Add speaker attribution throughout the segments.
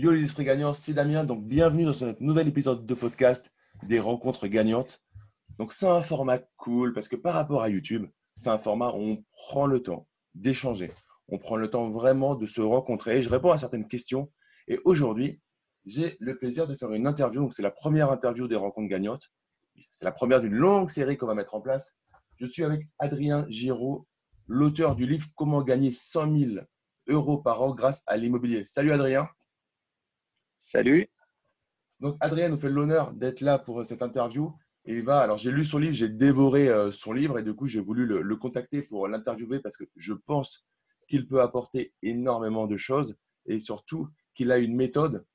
Speaker 1: Yo les esprits gagnants, c'est Damien. Donc bienvenue dans ce nouvel épisode de podcast des rencontres gagnantes. Donc c'est un format cool parce que par rapport à YouTube, c'est un format où on prend le temps d'échanger. On prend le temps vraiment de se rencontrer. Je réponds à certaines questions. Et aujourd'hui, j'ai le plaisir de faire une interview. Donc c'est la première interview des rencontres gagnantes. C'est la première d'une longue série qu'on va mettre en place. Je suis avec Adrien Giraud, l'auteur du livre Comment gagner 100 000 euros par an grâce à l'immobilier. Salut Adrien.
Speaker 2: Salut.
Speaker 1: Donc, Adrien nous fait l'honneur d'être là pour cette interview. Il va, alors j'ai lu son livre, j'ai dévoré euh, son livre et du coup, j'ai voulu le, contacter pour l'interviewer parce que je pense qu'il peut apporter énormément de choses et surtout qu'il a une méthode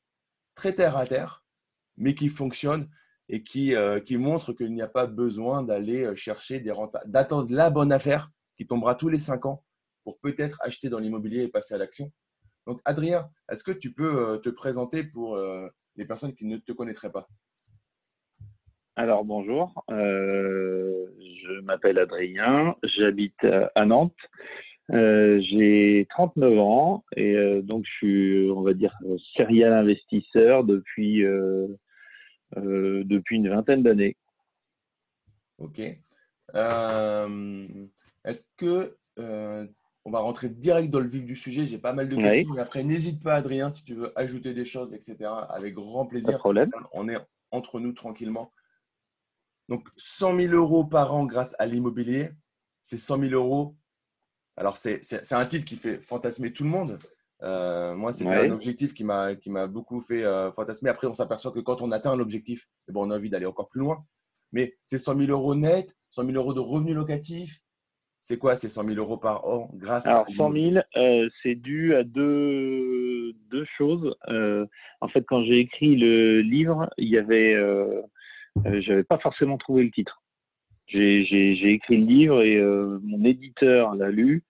Speaker 1: très terre à terre, mais qui fonctionne et qui, euh, montre qu'il n'y a pas besoin d'aller euh, chercher des d'attendre la bonne affaire qui tombera tous les cinq ans pour peut-être acheter dans l'immobilier et passer à l'action. Donc, Adrien, est-ce que tu peux euh, te présenter pour euh, les personnes qui ne te connaîtraient pas?
Speaker 2: Alors, bonjour. Euh, je m'appelle Adrien. J'habite à Nantes. J'ai 39 ans et donc je suis, on va dire, serial investisseur depuis, depuis une vingtaine d'années.
Speaker 1: Ok. Est-ce que on va rentrer direct dans le vif du sujet. J'ai pas mal de questions. Après, n'hésite pas, Adrien, si tu veux ajouter des choses, etc. Avec grand plaisir. Pas
Speaker 2: de problème.
Speaker 1: On est entre nous tranquillement. Donc, 100 000 euros par an grâce à l'immobilier, c'est 100 000 euros. Alors, c'est un titre qui fait fantasmer tout le monde. Euh, moi, c'est un objectif qui m'a beaucoup fait euh, fantasmer. Après, on s'aperçoit que quand on atteint l'objectif, eh bon, on a envie d'aller encore plus loin. Mais c'est 100 000 euros net, 100 000 euros de revenus locatifs, c'est quoi ces 100 000 euros par an grâce
Speaker 2: Alors, 100 000, euh, c'est dû à deux, deux choses. Euh, en fait, quand j'ai écrit le livre, il y avait, euh, euh j'avais pas forcément trouvé le titre. J'ai écrit le livre et mon éditeur l'a lu.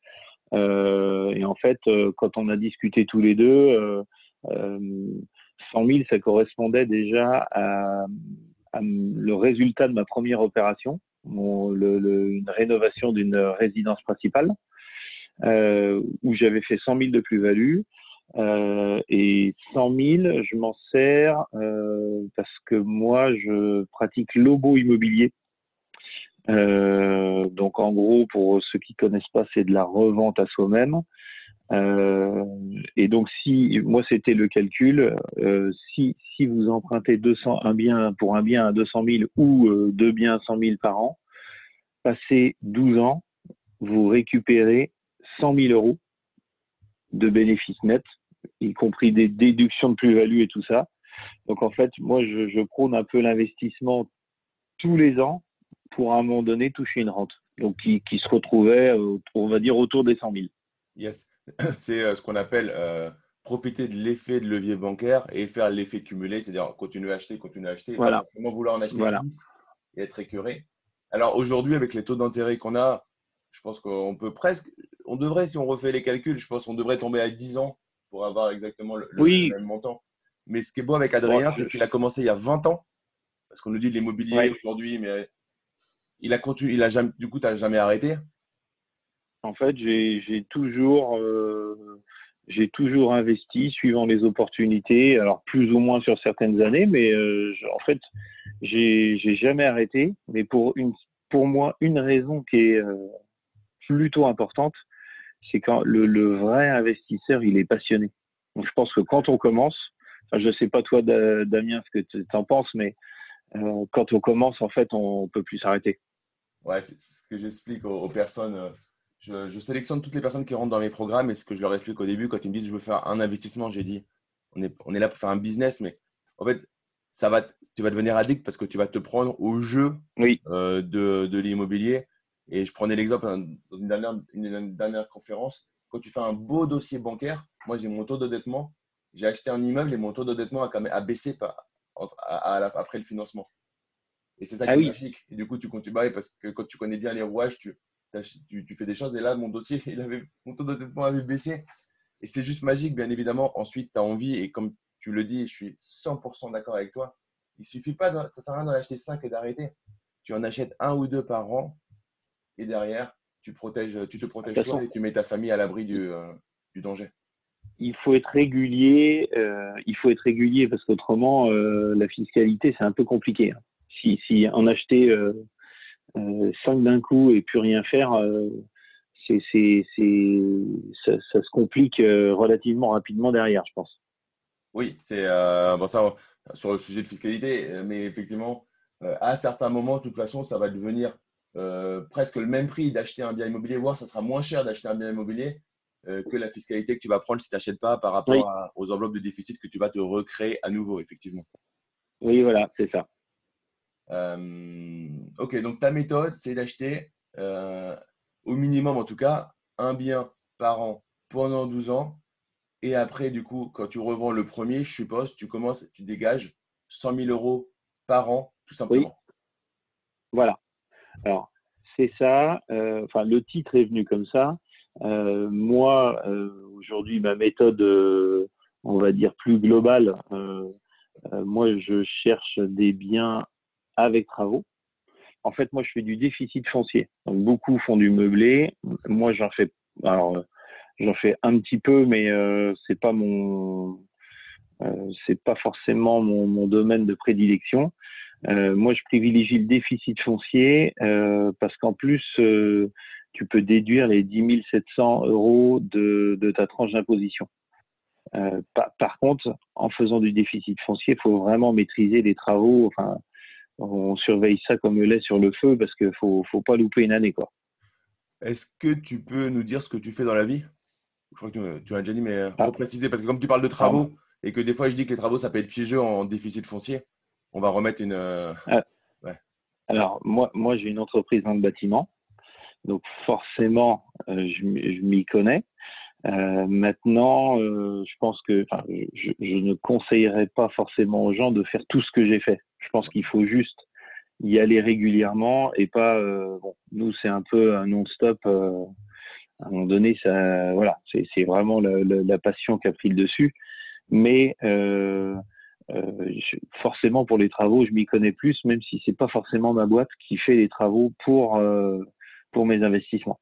Speaker 2: et en fait, quand on a discuté tous les deux, 100 000, ça correspondait déjà à, à le résultat de ma première opération une rénovation d'une résidence principale euh, où j'avais fait 100 000 de plus-value. Euh, et 100 000, je m'en sers euh, parce que moi, je pratique l'obo immobilier. Donc, en gros, pour ceux qui connaissent pas, c'est de la revente à soi-même. Euh, et donc, si moi c'était le calcul, euh, si si vous empruntez 200 un bien pour un bien à 200 000 ou euh, deux biens à 100 000 par an, passé 12 ans, vous récupérez 100 000 euros de bénéfices nets, y compris des déductions de plus-value et tout ça. Donc en fait, moi je, je prône un peu l'investissement tous les ans pour à un moment donné toucher une rente. Donc qui, qui se retrouvait, on va dire, autour des 100 000.
Speaker 1: Yes. c'est euh, ce qu'on appelle euh, profiter de l'effet de levier bancaire et faire l'effet cumulé, c'est-à-dire continuer à acheter, continuer à acheter,
Speaker 2: voilà.
Speaker 1: vouloir en acheter et être écœuré. Alors aujourd'hui, avec les taux d'intérêt qu'on a, je pense qu'on peut presque, on devrait, si on refait les calculs, je pense qu'on devrait tomber à 10 ans pour avoir exactement le, même montant. Mais ce qui est beau avec Adrien, c'est qu'il a commencé il y a 20 ans, parce qu'on nous dit l'immobilier aujourd'hui, mais il a continué, il a jamais, du coup, tu n'as jamais arrêté.
Speaker 2: En fait, j'ai toujours, euh, j'ai toujours investi suivant les opportunités, alors plus ou moins sur certaines années, mais euh, en fait, j'ai jamais arrêté. Mais pour moi, une raison qui est euh, plutôt importante, c'est quand le, vrai investisseur, il est passionné. Donc, je pense que quand on commence, je sais pas toi, Damien, ce que tu en penses, mais quand on commence, en fait, on peut plus s'arrêter.
Speaker 1: Ouais, c'est ce que j'explique aux, personnes je, sélectionne toutes les personnes qui rentrent dans mes programmes et ce que je leur explique au début, quand ils me disent je veux faire un investissement, j'ai dit on est, on est là pour faire un business, mais en fait, ça va tu vas devenir addict parce que tu vas te prendre au jeu euh, de, de l'immobilier. Et je prenais l'exemple dans une dernière, une dernière conférence. Quand tu fais un beau dossier bancaire, moi j'ai mon taux d'endettement, j'ai acheté un immeuble et mon taux d'endettement a, baissé après le financement. Et c'est ça qui ah est magique. Et du coup, tu continues bah parce que quand tu connais bien les rouages, tu, tu, fais des choses. Et là, mon dossier, il avait, mon taux d'endettement avait baissé. Et c'est juste magique, bien évidemment. Ensuite, tu as envie, et comme tu le dis, je suis 100% d'accord avec toi. Il suffit pas, de, ça sert à rien d'en acheter 5 et d'arrêter. Tu en achètes un ou deux par an, et derrière, tu, protèges, tu te protèges toi et tu mets ta famille à l'abri du, euh, du danger.
Speaker 2: il faut être régulier. il faut être régulier parce qu'autrement, la fiscalité, c'est un peu compliqué. Hein. Si, si en acheter 5 d'un coup et plus rien faire, c'est, c'est, c'est, ça, ça, se complique relativement rapidement derrière, je pense.
Speaker 1: Oui, c'est bon, ça sur le sujet de fiscalité, mais effectivement, à certains moments, de toute façon, ça va devenir euh, presque le même prix d'acheter un bien immobilier, voire ça sera moins cher d'acheter un bien immobilier euh, que la fiscalité que tu vas prendre si tu n'achètes pas par rapport aux enveloppes de déficit que tu vas te recréer à nouveau, effectivement.
Speaker 2: Oui, voilà, c'est ça.
Speaker 1: Euh, ok, donc ta méthode, c'est d'acheter au minimum, en tout cas, un bien par an pendant 12 ans. Et après, du coup, quand tu revends le premier, je suppose, tu commences, tu dégages 100 000 euros par an, tout simplement. Oui.
Speaker 2: Voilà. Alors, c'est ça. Euh, enfin, le titre est venu comme ça. Euh, moi, euh, aujourd'hui, ma méthode, on va dire plus globale, moi, je cherche des biens avec travaux. En fait, moi, je fais du déficit foncier. Donc, beaucoup font du meublé. Moi, j'en fais. Fais un petit peu, mais c'est pas mon, c'est pas forcément mon, domaine de prédilection. Euh, moi, je privilégie le déficit foncier euh, parce qu'en plus, euh, tu peux déduire les 10 700 euros de, ta tranche d'imposition. Par, contre, en faisant du déficit foncier, il faut vraiment maîtriser les travaux. On surveille ça comme le lait sur le feu parce qu'il faut, faut pas louper une année, quoi.
Speaker 1: Est-ce que tu peux nous dire ce que tu fais dans la vie? Je crois que tu, l'as déjà dit, mais pour ah. préciser, parce que comme tu parles de travaux et que des fois je dis que les travaux ça peut être piégeux en déficit foncier, on va remettre une. Euh, ah.
Speaker 2: Alors, moi, moi j'ai une entreprise dans le bâtiment. Donc, forcément, euh, je, m'y connais. Euh, maintenant, je pense que je, ne conseillerais pas forcément aux gens de faire tout ce que j'ai fait. Je pense qu'il faut juste y aller régulièrement et pas. bon, nous, c'est un peu un non-stop. à un moment donné, ça, voilà, c'est vraiment la, la, passion qui a pris le dessus. Mais euh, forcément pour les travaux, je m'y connais plus, même si c'est pas forcément ma boîte qui fait les travaux pour, euh, pour mes investissements.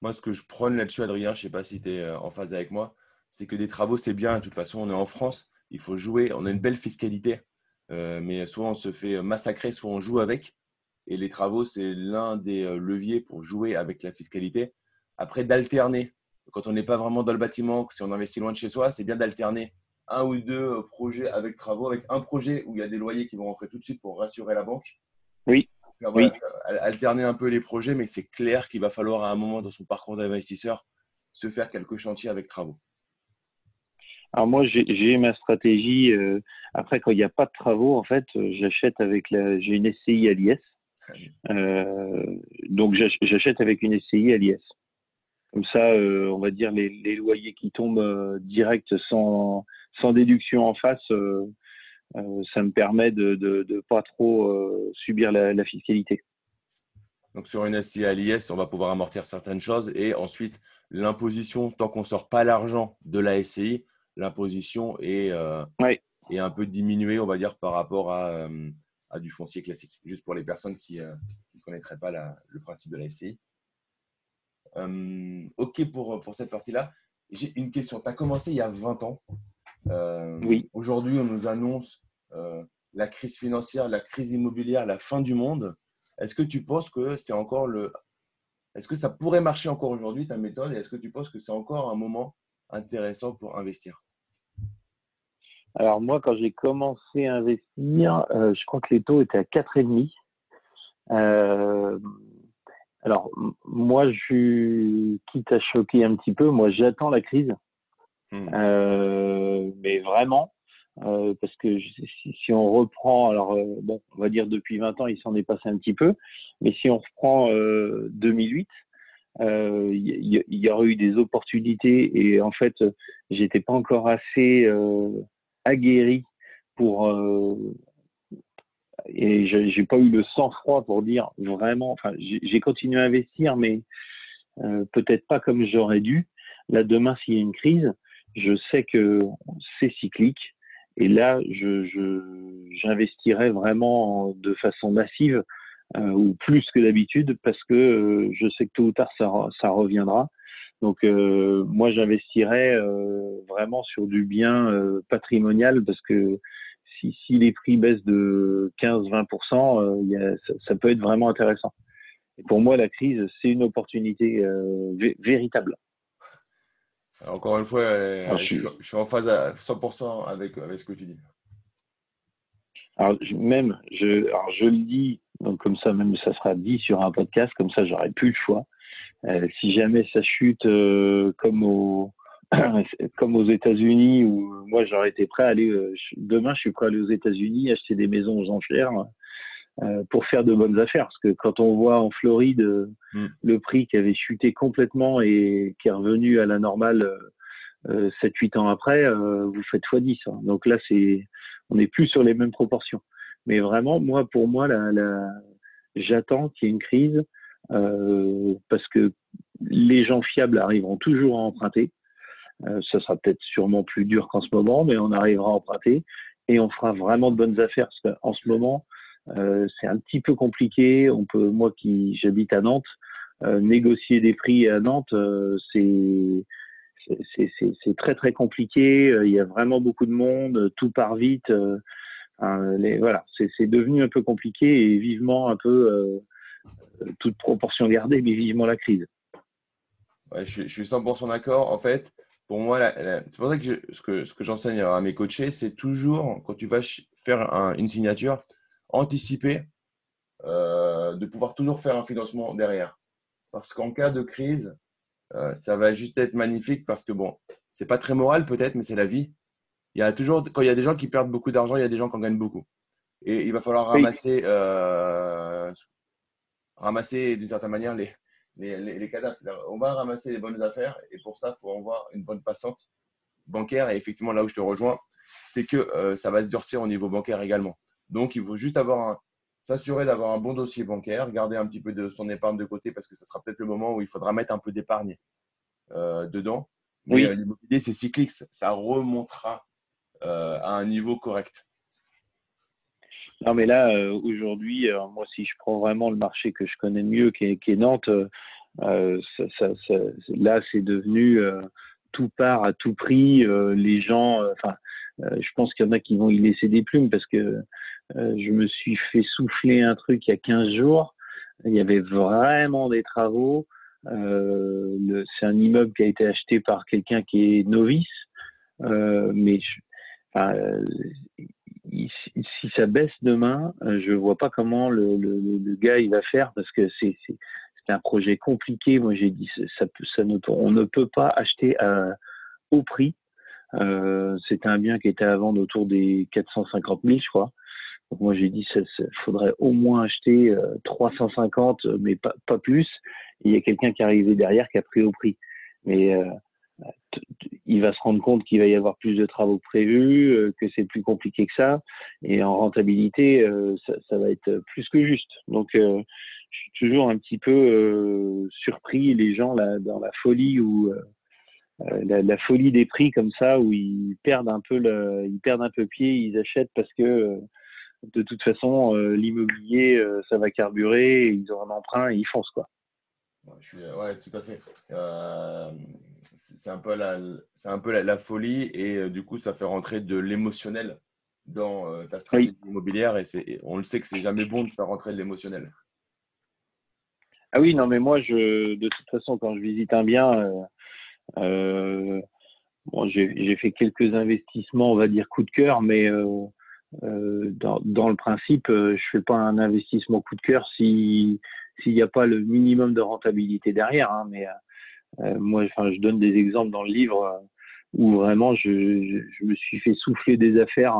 Speaker 1: Moi, ce que je prône là-dessus, Adrien, je ne sais pas si tu es euh, en phase avec moi, c'est que des travaux, c'est bien. De toute façon, on est en France, il faut jouer. On a une belle fiscalité, mais soit on se fait massacrer, soit on joue avec. Et les travaux, c'est l'un des leviers pour jouer avec la fiscalité. Après, d'alterner. Quand on n'est pas vraiment dans le bâtiment, si on investit loin de chez soi, c'est bien d'alterner un ou deux euh, projets avec travaux, avec un projet où il y a des loyers qui vont rentrer tout de suite pour rassurer la banque.
Speaker 2: Oui. Oui.
Speaker 1: Alterner un peu les projets, mais c'est clair qu'il va falloir à un moment dans son parcours d'investisseur se faire quelques chantiers avec travaux.
Speaker 2: Alors moi, j'ai ma stratégie. Euh, après, quand il n'y a pas de travaux, en fait, euh, j'achète avec la. J'ai une SCI à l'IS. donc j'achète avec une SCI à l'IS. Comme ça, on va dire les, les loyers qui tombent direct sans, sans déduction en face, euh, euh, ça me permet de ne pas trop euh, subir la, fiscalité.
Speaker 1: Donc sur une SCI à l'IS, on va pouvoir amortir certaines choses et ensuite l'imposition, tant qu'on ne sort pas l'argent de la SCI, l'imposition est, est, un peu diminuée, on va dire, par rapport à, à du foncier classique, juste pour les personnes qui ne connaîtraient pas le principe de la SCI. ok pour, pour cette partie-là. J'ai une question. Tu as commencé il y a 20 ans.
Speaker 2: Euh, oui.
Speaker 1: Aujourd'hui, on nous annonce euh, la crise financière, la crise immobilière, la fin du monde. Est-ce que tu penses que c'est encore le. Est-ce que ça pourrait marcher encore aujourd'hui, ta méthode Et est-ce que tu penses que c'est encore un moment intéressant pour investir?
Speaker 2: Alors, moi, quand j'ai commencé à investir, euh, je crois que les taux étaient à 4,5. Euh, alors, moi, je quitte à choquer un petit peu. Moi, j'attends la crise. Hmm. Euh, mais vraiment, euh, parce que si, on reprend, alors euh, bon, on va dire depuis 20 ans, il s'en est passé un petit peu, mais si on reprend 2008, il y, aurait eu des opportunités et en fait, j'étais pas encore assez aguerri pour et j'ai pas eu le sang-froid pour dire vraiment. Enfin, j'ai continué à investir, mais peut-être pas comme j'aurais dû. Là, demain, s'il y a une crise, je sais que c'est cyclique. Et là, j'investirai vraiment de façon massive euh, ou plus que d'habitude parce que euh, je sais que tôt ou tard ça, reviendra. Donc moi j'investirais vraiment sur du bien patrimonial parce que si, si, les prix baissent de 15-20%, ça, ça, peut être vraiment intéressant. Et pour moi, la crise, c'est une opportunité véritable.
Speaker 1: Encore une fois, je, suis... en phase à 100% avec, avec ce que tu dis.
Speaker 2: Alors, même, je, alors je le dis, donc comme ça, même ça sera dit sur un podcast, comme ça, j'aurai plus le choix. Euh, si jamais ça chute euh, comme, au, comme aux États-Unis, où moi j'aurais été prêt à aller, euh, demain je suis prêt à aller aux États-Unis, acheter des maisons aux enchères pour faire de bonnes affaires. Parce que quand on voit en Floride mm. le prix qui avait chuté complètement et qui est revenu à la normale 7-8 ans après, vous faites x10. Hein. Donc là, c'est on n'est plus sur les mêmes proportions. Mais vraiment, moi, pour moi, la, la... j'attends qu'il y ait une crise euh, parce que les gens fiables arriveront toujours à emprunter. Euh, ça sera peut-être sûrement plus dur qu'en ce moment, mais on arrivera à emprunter et on fera vraiment de bonnes affaires. Parce qu'en ce moment, euh, c'est un petit peu compliqué. On peut, moi qui j'habite à Nantes, euh, négocier des prix à Nantes, euh, c'est c'est très très compliqué. Il y a vraiment beaucoup de monde, tout part vite. Voilà, c'est devenu un peu compliqué et vivement un peu toute proportion gardée, mais vivement la crise.
Speaker 1: Je, suis 100% d'accord. En fait, pour moi, c'est pour ça que, ce que, ce que j'enseigne à mes coachés, c'est toujours, quand tu vas faire une signature, anticiper euh, de pouvoir toujours faire un financement derrière. Parce qu'en cas de crise, euh, ça va juste être magnifique parce que, bon, c'est pas très moral peut-être, mais c'est la vie. Il y a toujours, quand il y a des gens qui perdent beaucoup d'argent, il y a des gens qui en gagnent beaucoup. Et il va falloir ramasser, euh, ramasser d'une certaine manière les, les, les, cadavres. On va ramasser les bonnes affaires et pour ça, il faut avoir une bonne passante bancaire. Et effectivement, là où je te rejoins, c'est que euh, ça va se durcir au niveau bancaire également. Donc, il faut juste avoir s'assurer d'avoir un bon dossier bancaire, garder un petit peu de son épargne de côté parce que ce sera peut-être le moment où il faudra mettre un peu d'épargne euh, dedans. Mais euh, l'immobilier, c'est cyclique, ça remontera à un niveau correct.
Speaker 2: Non, mais là, euh, aujourd'hui, euh, moi, si je prends vraiment le marché que je connais mieux, qui est, Nantes, euh, ça, ça, là, c'est devenu tout part à tout prix. les gens, enfin, je pense qu'il y en a qui vont y laisser des plumes parce que je me suis fait souffler un truc il y a 15 jours. Il y avait vraiment des travaux. c'est un immeuble qui a été acheté par quelqu'un qui est novice. mais enfin, si ça baisse demain, euh, je vois pas comment le, gars il va faire parce que c'est un projet compliqué. Moi j'ai dit ça, ne, on ne peut pas acheter au prix. Euh, C'était un bien qui était à vendre autour des 450 000, je crois. Moi j'ai dit ça, faudrait au moins acheter 350, euh, mais pas, pas plus. il y a quelqu'un qui est arrivé derrière qui a pris au prix. Mais euh, il va se rendre compte qu'il va y avoir plus de travaux prévus, euh, que c'est plus compliqué que ça, et en rentabilité, euh, ça, va être plus que juste. Donc, euh, je suis toujours un petit peu surpris, les gens là, dans la folie ou la, folie des prix comme ça, où ils perdent un peu, le, ils perdent un peu pied, ils achètent parce que de toute façon, l'immobilier, ça va carburer, ils ont un emprunt et ils foncent quoi.
Speaker 1: Je suis, ouais, tout à fait. Euh, c'est un peu, la, c'est un peu la, folie et euh, du coup, ça fait rentrer de l'émotionnel dans euh, ta stratégie immobilière et, c'est, on le sait que c'est jamais bon de faire rentrer de l'émotionnel.
Speaker 2: Ah oui, non, mais moi, je, de toute façon, quand je visite un bien, bon, j'ai, fait quelques investissements, on va dire coup de cœur, mais dans, dans, le principe, je fais pas un investissement coup de cœur si s'il n'y a pas le minimum de rentabilité derrière. Hein, mais euh, euh, moi, je donne des exemples dans le livre euh, où vraiment je, me suis fait souffler des affaires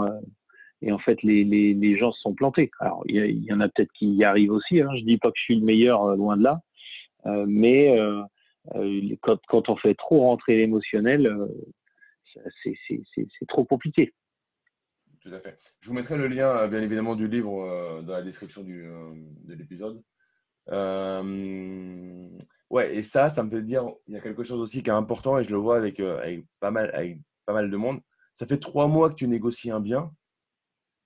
Speaker 2: et en fait les, gens se sont plantés. Alors il y, en a peut-être qui y arrivent aussi. Hein, je dis pas que je suis le meilleur, loin de là, mais quand, on fait trop rentrer l'émotionnel, c'est trop compliqué.
Speaker 1: Tout à fait. Je vous mettrai le lien, bien évidemment, du livre dans la description du, de l'épisode. Euh, ouais, et ça, ça me fait dire, il y a quelque chose aussi qui est important et je le vois avec, euh, avec, pas, mal, avec pas mal de monde. Ça fait trois mois que tu négocies un bien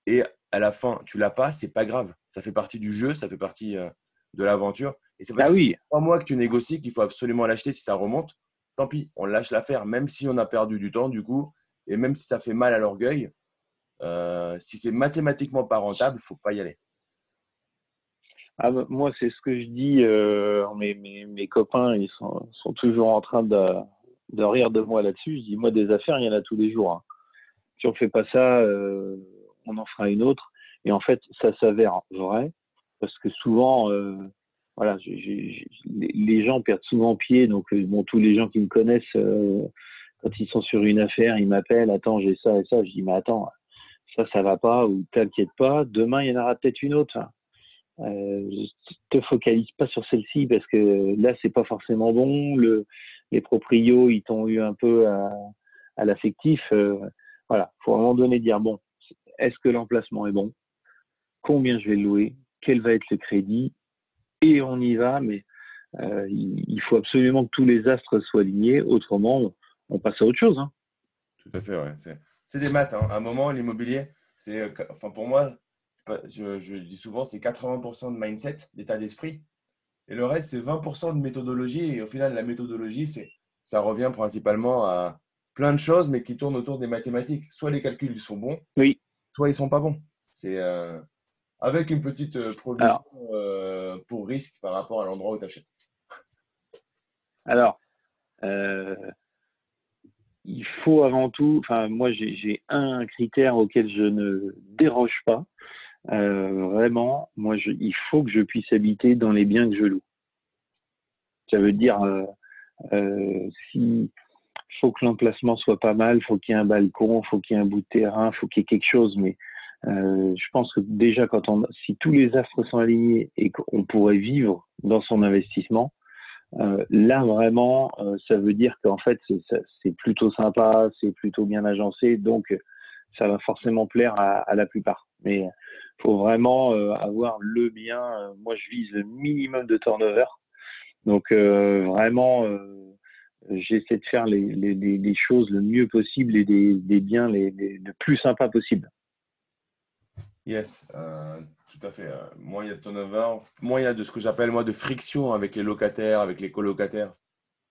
Speaker 1: et à la fin, tu l'as pas, c'est pas grave. Ça fait partie du jeu, ça fait partie euh, de l'aventure. Et c'est
Speaker 2: ah oui.
Speaker 1: trois mois que tu négocies qu'il faut absolument l'acheter si ça remonte. tant pis, on lâche l'affaire, même si on a perdu du temps, du coup, et même si ça fait mal à l'orgueil. Euh, si c'est mathématiquement pas rentable, il faut pas y aller.
Speaker 2: Ah, bah, moi, c'est ce que je dis. Euh, mes, copains, ils sont, toujours en train de, rire de moi là-dessus. Je dis, moi, des affaires, il y en a tous les jours. Hein. Si on fait pas ça, euh, on en fera une autre. Et en fait, ça s'avère vrai parce que souvent, voilà, les gens perdent souvent pied. Donc, tous les gens qui me connaissent, quand ils sont sur une affaire, ils m'appellent. Attends, j'ai ça et ça. Je dis, mais attends, ça, ça va pas ou t'inquiète pas. Demain, il y en aura peut-être une autre. Euh, te focalise pas sur celle-ci parce que là c'est pas forcément bon. Le, les proprios ils t'ont eu un peu à, l'affectif. Euh, voilà, faut à un moment donné dire bon, est-ce que l'emplacement est bon? Combien je vais louer? Quel va être le crédit? Et on y va, mais euh, il, faut absolument que tous les astres soient alignés, autrement on, passe à autre chose. Hein.
Speaker 1: Tout à fait, ouais. C'est des maths. Hein. À un moment, l'immobilier, c'est, enfin pour moi, je, dis souvent, c'est 80% de mindset, d'état d'esprit. Et le reste, c'est 20% de méthodologie. Et au final, la méthodologie, c'est, ça revient principalement à plein de choses, mais qui tournent autour des mathématiques. Soit les calculs sont bons,
Speaker 2: oui.
Speaker 1: soit ils sont pas bons. C'est euh, avec une petite euh, provision euh, pour risque par rapport à l'endroit où tu achètes.
Speaker 2: Alors, il faut avant tout, enfin moi j'ai un critère auquel je ne déroge pas, euh, vraiment, moi, il faut que je puisse habiter dans les biens que je loue. Ça veut dire, euh, euh, si faut que l'emplacement soit pas mal, faut qu'il y ait un balcon, faut qu'il y ait un bout de terrain, faut qu'il y ait quelque chose. Mais euh, je pense que déjà, quand on, si tous les astres sont alignés et qu'on pourrait vivre dans son investissement, euh, là vraiment, euh, ça veut dire qu'en fait, c'est plutôt sympa, c'est plutôt bien agencé, donc ça va forcément plaire à, la plupart. Mais faut vraiment euh, avoir le bien. Euh, moi, je vise le minimum de turnover. Donc, euh, vraiment, j'essaie de faire les, choses le mieux possible et des, des biens les, le plus sympa possible.
Speaker 1: Yes, tout à fait. moins il y a de turnover, moins il y a de ce que j'appelle moi de friction avec les locataires, avec les colocataires.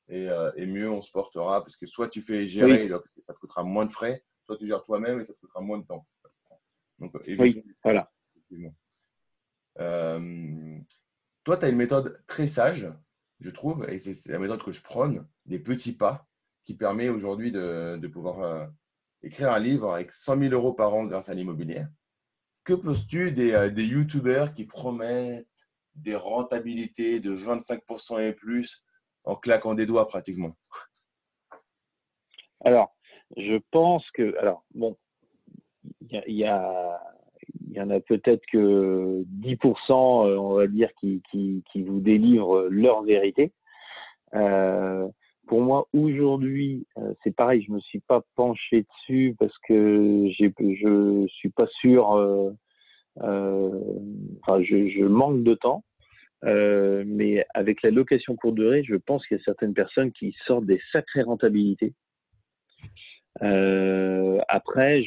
Speaker 1: Et, et, mieux on se portera parce que soit tu fais gérer, donc ça te coûtera moins de frais, soit tu gères toi-même et ça te coûtera moins de temps.
Speaker 2: Donc, oui, voilà.
Speaker 1: Euh, toi, tu as une méthode très sage, je trouve, et c'est la méthode que je prône, des petits pas, qui permet aujourd'hui de, pouvoir euh, écrire un livre avec 100 000 euros par an grâce à l'immobilier. Que penses-tu des, euh, des youtubeurs qui promettent des rentabilités de 25% et plus en claquant des doigts pratiquement?
Speaker 2: Alors, je pense que, alors, bon, il y, y en a peut-être que 10%, euh, on va dire, qui, qui, qui vous délivrent leur vérité. Euh, pour moi, aujourd'hui, euh, c'est pareil, je me suis pas penché dessus parce que j'ai, je suis pas sûr. Euh, euh enfin, je, manque de temps. mais avec la location courte durée, je pense qu'il y a certaines personnes qui sortent des sacrées rentabilités. Après,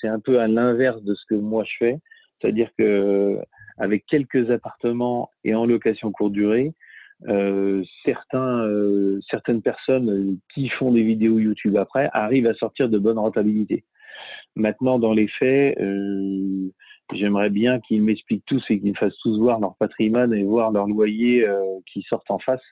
Speaker 2: c'est un peu à l'inverse de ce que moi je fais, c'est-à-dire que avec quelques appartements et en location courte durée, euh, certains, euh, certaines personnes qui font des vidéos YouTube après arrivent à sortir de bonnes rentabilités. Maintenant, dans les faits, euh, j'aimerais bien qu'ils m'expliquent tous et qu'ils me fassent tous voir leur patrimoine et voir leur loyer euh, qui sortent en face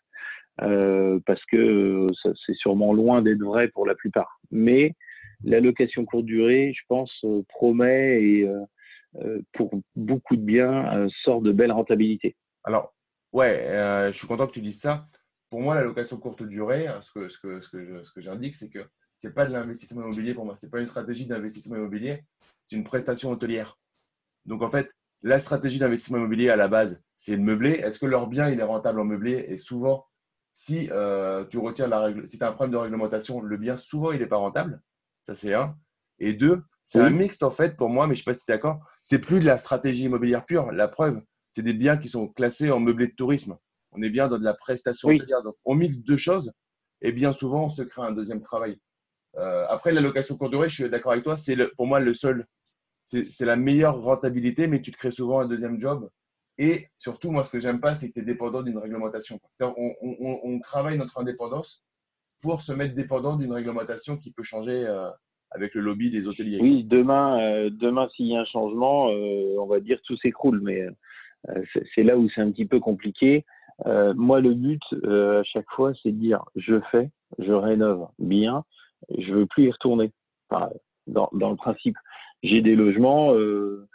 Speaker 2: euh, parce que c'est sûrement loin d'être vrai pour la plupart. Mais la location courte durée, je pense, promet et pour beaucoup de biens sort de belles rentabilités.
Speaker 1: Alors, ouais, je suis content que tu dises ça. Pour moi, la location courte durée, hein, ce que, ce que, ce que, ce que j'indique, c'est que ce n'est pas de l'investissement immobilier pour moi. Ce n'est pas une stratégie d'investissement immobilier, c'est une prestation hôtelière. Donc, en fait, la stratégie d'investissement immobilier à la base, c'est de meubler. Est-ce que leur bien il est rentable en meublé? Et souvent, si euh, tu retiens la règle, si tu as un problème de réglementation, le bien, souvent, il n'est pas rentable. Ça, c'est un. Et deux, c'est un mixte, en fait, pour moi, mais je ne sais pas si tu es d'accord. C'est plus de la stratégie immobilière pure. La preuve, c'est des biens qui sont classés en meublé de tourisme. On est bien dans de la prestation Donc, on mixe deux choses et bien souvent, on se crée un deuxième travail. Euh, après, la location courte durée, je suis d'accord avec toi, c'est pour moi le seul. C'est la meilleure rentabilité, mais tu te crées souvent un deuxième job et surtout, moi, ce que j'aime pas, c'est que tu es dépendant d'une réglementation. On, travaille notre indépendance pour se mettre dépendant d'une réglementation qui peut changer avec le lobby des hôteliers.
Speaker 2: Oui, demain, demain s'il y a un changement, on va dire tout s'écroule, mais c'est là où c'est un petit peu compliqué. moi, le but à chaque fois, c'est de dire je fais, je rénove bien, je veux plus y retourner. dans, le principe, j'ai des logements. Euh,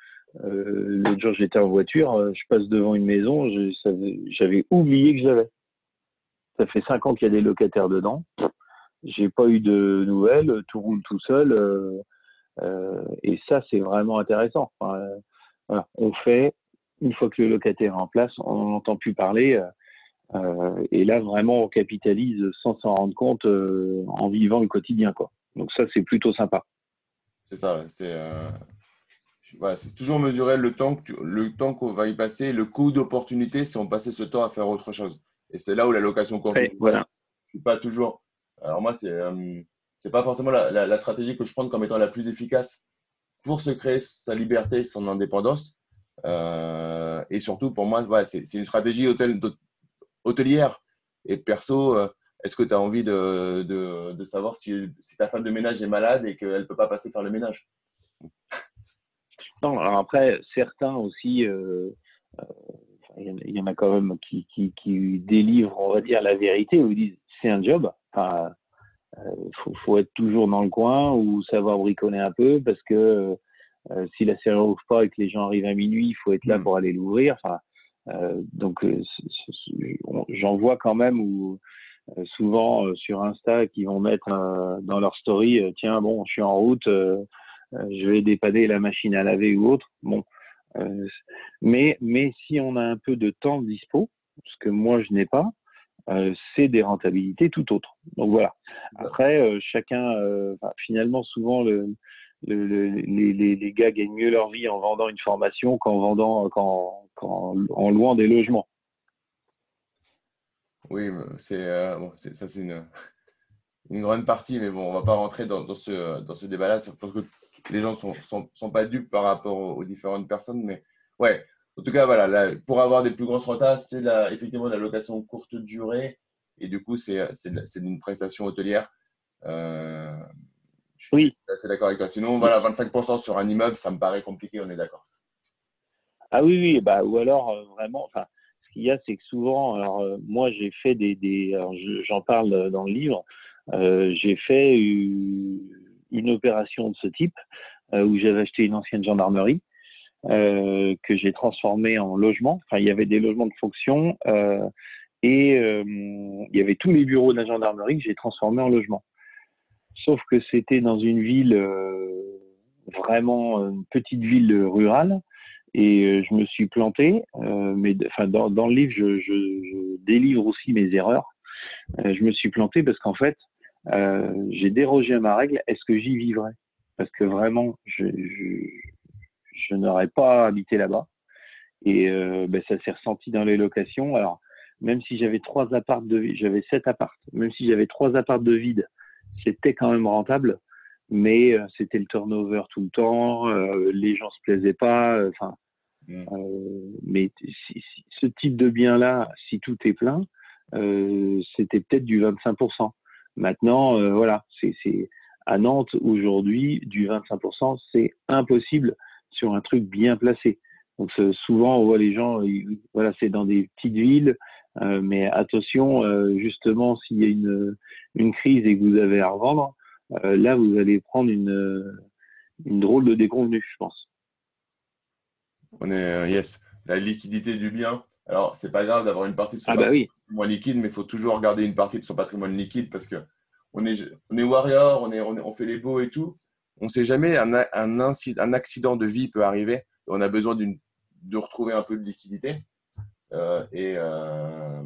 Speaker 2: euh, L'autre jour, j'étais en voiture, euh, je passe devant une maison, j'avais oublié que j'avais. Ça fait cinq ans qu'il y a des locataires dedans. J'ai pas eu de nouvelles, tout roule tout seul. Euh, euh, et ça, c'est vraiment intéressant. On fait, une fois que le locataire est en place, on n'entend plus parler. Euh, et là, vraiment, on capitalise sans s'en rendre compte en vivant le quotidien. Quoi. Donc ça, c'est plutôt sympa.
Speaker 1: C'est ça, c'est voilà, toujours mesurer le temps, le temps qu'on va y passer, le coût d'opportunité si on passait ce temps à faire autre chose. Et c'est là où la location courte.
Speaker 2: voilà.
Speaker 1: Je suis pas toujours. Alors moi, c'est euh, c'est pas forcément la, la, stratégie que je prends comme étant la plus efficace pour se créer sa liberté, son indépendance. Euh, et surtout, pour moi, voilà, c'est une stratégie hôtel, hôtelière et perso. Euh, est-ce que tu as envie de, savoir si, ta femme de ménage est malade et qu'elle ne peut pas passer faire le ménage?
Speaker 2: Non, alors après, certains aussi, euh, il y en a quand même qui, délivrent, on va dire, la vérité, ou disent c'est un job. Enfin, il faut, faut, être toujours dans le coin ou savoir bricoler un peu parce que euh, si la serrure ouvre pas et que les gens arrivent à minuit, il faut être là mm. pour aller l'ouvrir. Enfin, euh, donc j'en vois quand même où souvent sur Insta qui vont mettre dans leur story tiens bon je suis en route euh, je vais dépanner la machine à laver ou autre. Bon, euh, mais mais si on a un peu de temps dispo, ce que moi je n'ai pas, euh, c'est des rentabilités tout autres. Donc voilà. Après, chacun, finalement, souvent le, le, les, gars gagnent mieux leur vie en vendant une formation qu'en vendant, qu'en, en louant des logements.
Speaker 1: Oui, c'est bon, ça c'est une, une grande partie, mais bon, on va pas rentrer dans, ce, dans ce débat-là parce que les gens sont, sont, sont, pas dupes par rapport aux, différentes personnes. Mais ouais, en tout cas, voilà, pour avoir des plus grosses retards, c'est effectivement la location courte durée. Et du coup, c'est une prestation hôtelière. Euh, je suis assez d'accord avec toi. Sinon, voilà, 25% sur un immeuble, ça me paraît compliqué, on est d'accord.
Speaker 2: Ah oui, oui, bah, ou alors euh, vraiment, enfin, ce qu'il y a, c'est que souvent, alors euh, moi j'ai fait des, des j'en parle dans le livre, j'ai fait une opération de ce type euh, où j'avais acheté une ancienne gendarmerie euh, que j'ai transformée en logement. Enfin, il y avait des logements de fonction euh, et il y avait tous les bureaux de la gendarmerie que j'ai transformés en logement. Sauf que c'était dans une ville vraiment une petite ville rurale et je me suis planté. mais enfin, dans, le livre, je, délivre aussi mes erreurs. je me suis planté parce qu'en fait, euh, j'ai dérogé à ma règle, est-ce que j'y vivrais? Parce que vraiment, je, je, n'aurais pas habité là-bas. Et euh, ben, ça s'est ressenti dans les locations. Alors, même si j'avais trois apparts de j'avais sept apparts, même si j'avais trois apparts de vide, c'était quand même rentable. Mais euh, c'était le turnover tout le temps, euh, les gens se plaisaient pas. Enfin, mmh. mais si, ce type de bien-là, si tout est plein, c'était peut-être du 25%. Maintenant, euh, voilà, c'est à Nantes aujourd'hui, du 25%, c'est impossible sur un truc bien placé. Donc souvent, on voit les gens, voilà, c'est dans des petites villes, euh, mais attention, euh, justement, s'il y a une, une crise et que vous avez à revendre, là, vous allez prendre une, une drôle de déconvenue, je pense.
Speaker 1: On est, yes, la liquidité du bien, alors, c'est pas grave d'avoir une partie de son
Speaker 2: ah bah
Speaker 1: patrimoine liquide, mais il faut toujours garder une partie de son patrimoine liquide parce que on est, on est warrior, on, est, on, fait les beaux et tout. On ne sait jamais, un, un, un, accident de vie peut arriver. On a besoin de retrouver un peu de liquidité. Euh, et, euh,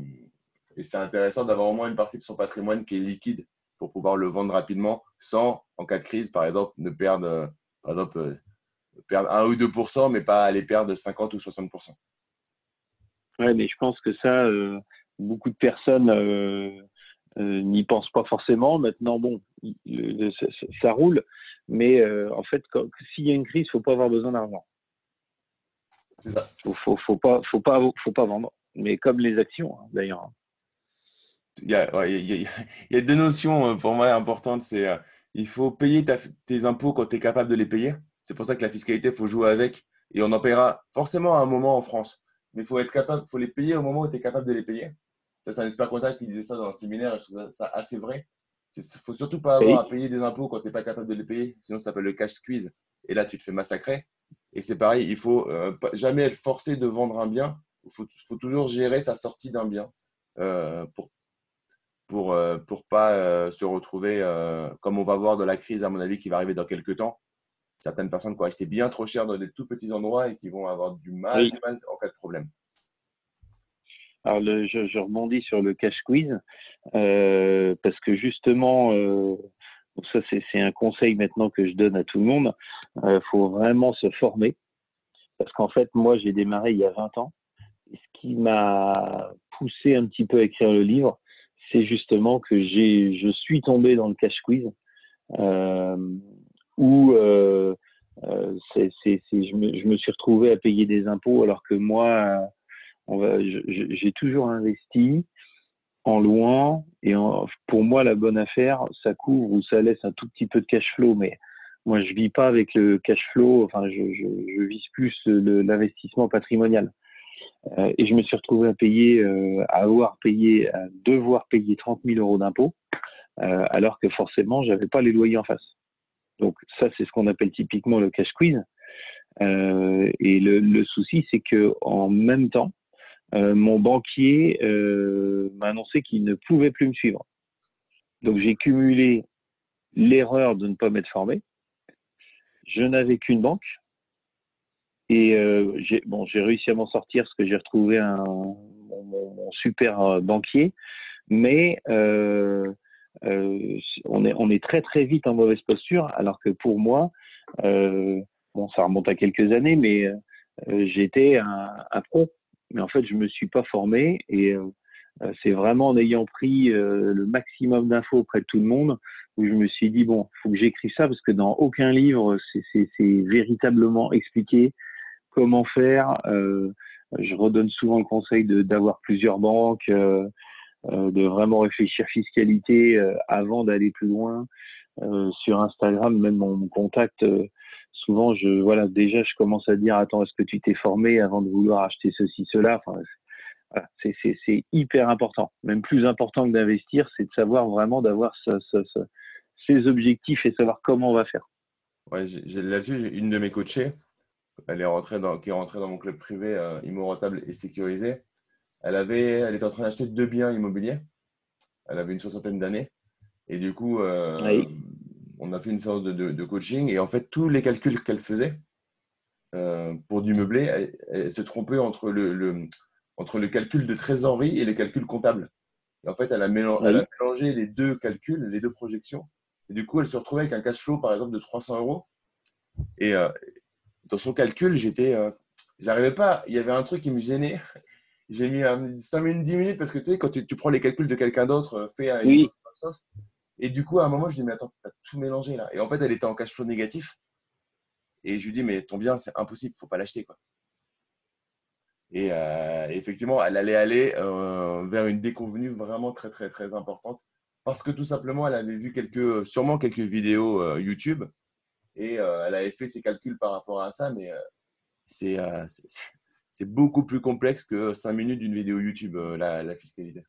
Speaker 1: et c'est intéressant d'avoir au moins une partie de son patrimoine qui est liquide pour pouvoir le vendre rapidement sans, en cas de crise, par exemple, ne perdre, par exemple, perdre 1 ou 2% mais pas aller perdre 50 ou 60
Speaker 2: Ouais, mais je pense que ça, euh, beaucoup de personnes euh, euh, n'y pensent pas forcément. Maintenant, bon, ça, roule, mais en fait, s'il y a une crise, il faut pas avoir besoin d'argent.
Speaker 1: C'est ça.
Speaker 2: Faut, faut, faut, pas, faut pas, faut pas vendre. Mais comme les actions, hein, d'ailleurs.
Speaker 1: il y, a, il, y a, deux notions pour moi importantes. C'est il faut payer tes impôts quand tu es capable de les payer. C'est pour ça que la fiscalité, il faut jouer avec. Et on en paiera forcément à un moment en France. Mais il faut être capable, faut les payer au moment où tu es capable de les payer. Ça, c'est un expert comptable qui disait ça dans un séminaire. je trouve ça assez vrai. Il ne faut surtout pas avoir à payer des impôts quand tu n'es pas capable de les payer. Sinon, ça s'appelle le cash squeeze. Et là, tu te fais massacrer. Et c'est pareil, il faut euh, jamais être forcé de vendre un bien. Il faut, faut toujours gérer sa sortie d'un bien euh, pour pour euh, pour pas se retrouver comme on va voir de la crise à mon avis qui va arriver dans quelques temps. Certaines personnes qui ont acheté bien trop cher dans des tout petits endroits et qui vont avoir du mal, du mal en cas de problème.
Speaker 2: Alors, je, rebondis sur le cash quiz euh, parce que justement, euh, ça c'est un conseil maintenant que je donne à tout le monde. Il euh, faut vraiment se former parce qu'en fait, moi, j'ai démarré il y a 20 ans. Ce qui m'a poussé un petit peu à écrire le livre, c'est justement que je suis tombé dans le cash quiz où c'est, je, me, je me suis retrouvé à payer des impôts alors que moi j'ai toujours investi en louant et pour moi la bonne affaire ça couvre ou ça laisse un tout petit peu de cash flow mais moi je vis pas avec le cash flow enfin je, je, je vise plus l'investissement patrimonial. Euh, et je me suis retrouvé à payer euh, à avoir payé à devoir payer 30 000 euros d'impôts euh, alors que forcément j'avais pas les loyers en face. Donc ça c'est ce qu'on appelle typiquement le cash quiz. Euh, et le, le souci c'est que en même temps mon banquier euh, m'a annoncé qu'il ne pouvait plus me suivre. Donc j'ai cumulé l'erreur de ne pas m'être formé. Je n'avais qu'une banque. Et euh, j'ai réussi à m'en sortir parce que j'ai retrouvé un, mon, super banquier. Mais on, est, on est très très vite en mauvaise posture, alors que pour moi, bon, ça remonte à quelques années, mais j'étais un, un pro mais en fait, je me suis pas formé et euh, euh, c'est vraiment en ayant pris euh, le maximum d'infos auprès de tout le monde où je me suis dit bon, faut que j'écrive ça parce que dans aucun livre c'est véritablement expliqué comment faire. je redonne souvent le conseil d'avoir plusieurs banques, de vraiment réfléchir fiscalité avant d'aller plus loin. sur Instagram, même mon contact souvent, je, voilà, déjà, je commence à dire, attends, est-ce que tu t'es formé avant de vouloir acheter ceci, cela? Enfin, c'est hyper important. Même plus important que d'investir, c'est de savoir vraiment d'avoir ce, ces objectifs et savoir comment on va faire.
Speaker 1: Ouais, là-dessus, j'ai une de mes coachées, elle est rentrée dans, qui est rentrée dans mon club privé euh, immorotable et sécurisé. Elle, avait, elle était en train d'acheter deux biens immobiliers. Elle avait une soixantaine d'années. Et du coup, euh, on a fait une sorte de, coaching et en fait, tous les calculs qu'elle faisait euh, pour du meublé, elle, se trompait entre le, entre le calcul de trésorerie et le calcul comptable. Et en fait, elle a, mélangé, les deux calculs, les deux projections. Et du coup, elle se retrouvait avec un cash flow, par exemple, de 300 euros. Et euh, dans son calcul, j'étais, euh, j'arrivais pas. Il y avait un truc qui me gênait. J'ai mis 5 minutes, 10 minutes parce que tu sais, quand tu, prends les calculs de quelqu'un d'autre fait à une sauce, et du coup, à un moment, je lui dis, mais attends, tu as tout mélangé là. Et en fait, elle était en cash flow négatif. Et je lui dis, mais ton bien, c'est impossible, faut pas l'acheter. quoi. Et euh, effectivement, elle allait aller euh, vers une déconvenue vraiment très, très, très importante. Parce que tout simplement, elle avait vu sûrement quelques vidéos euh, YouTube. Et elle avait fait ses calculs par rapport à ça. Mais c'est c'est beaucoup plus complexe que 5 minutes d'une vidéo YouTube, la fiscalité.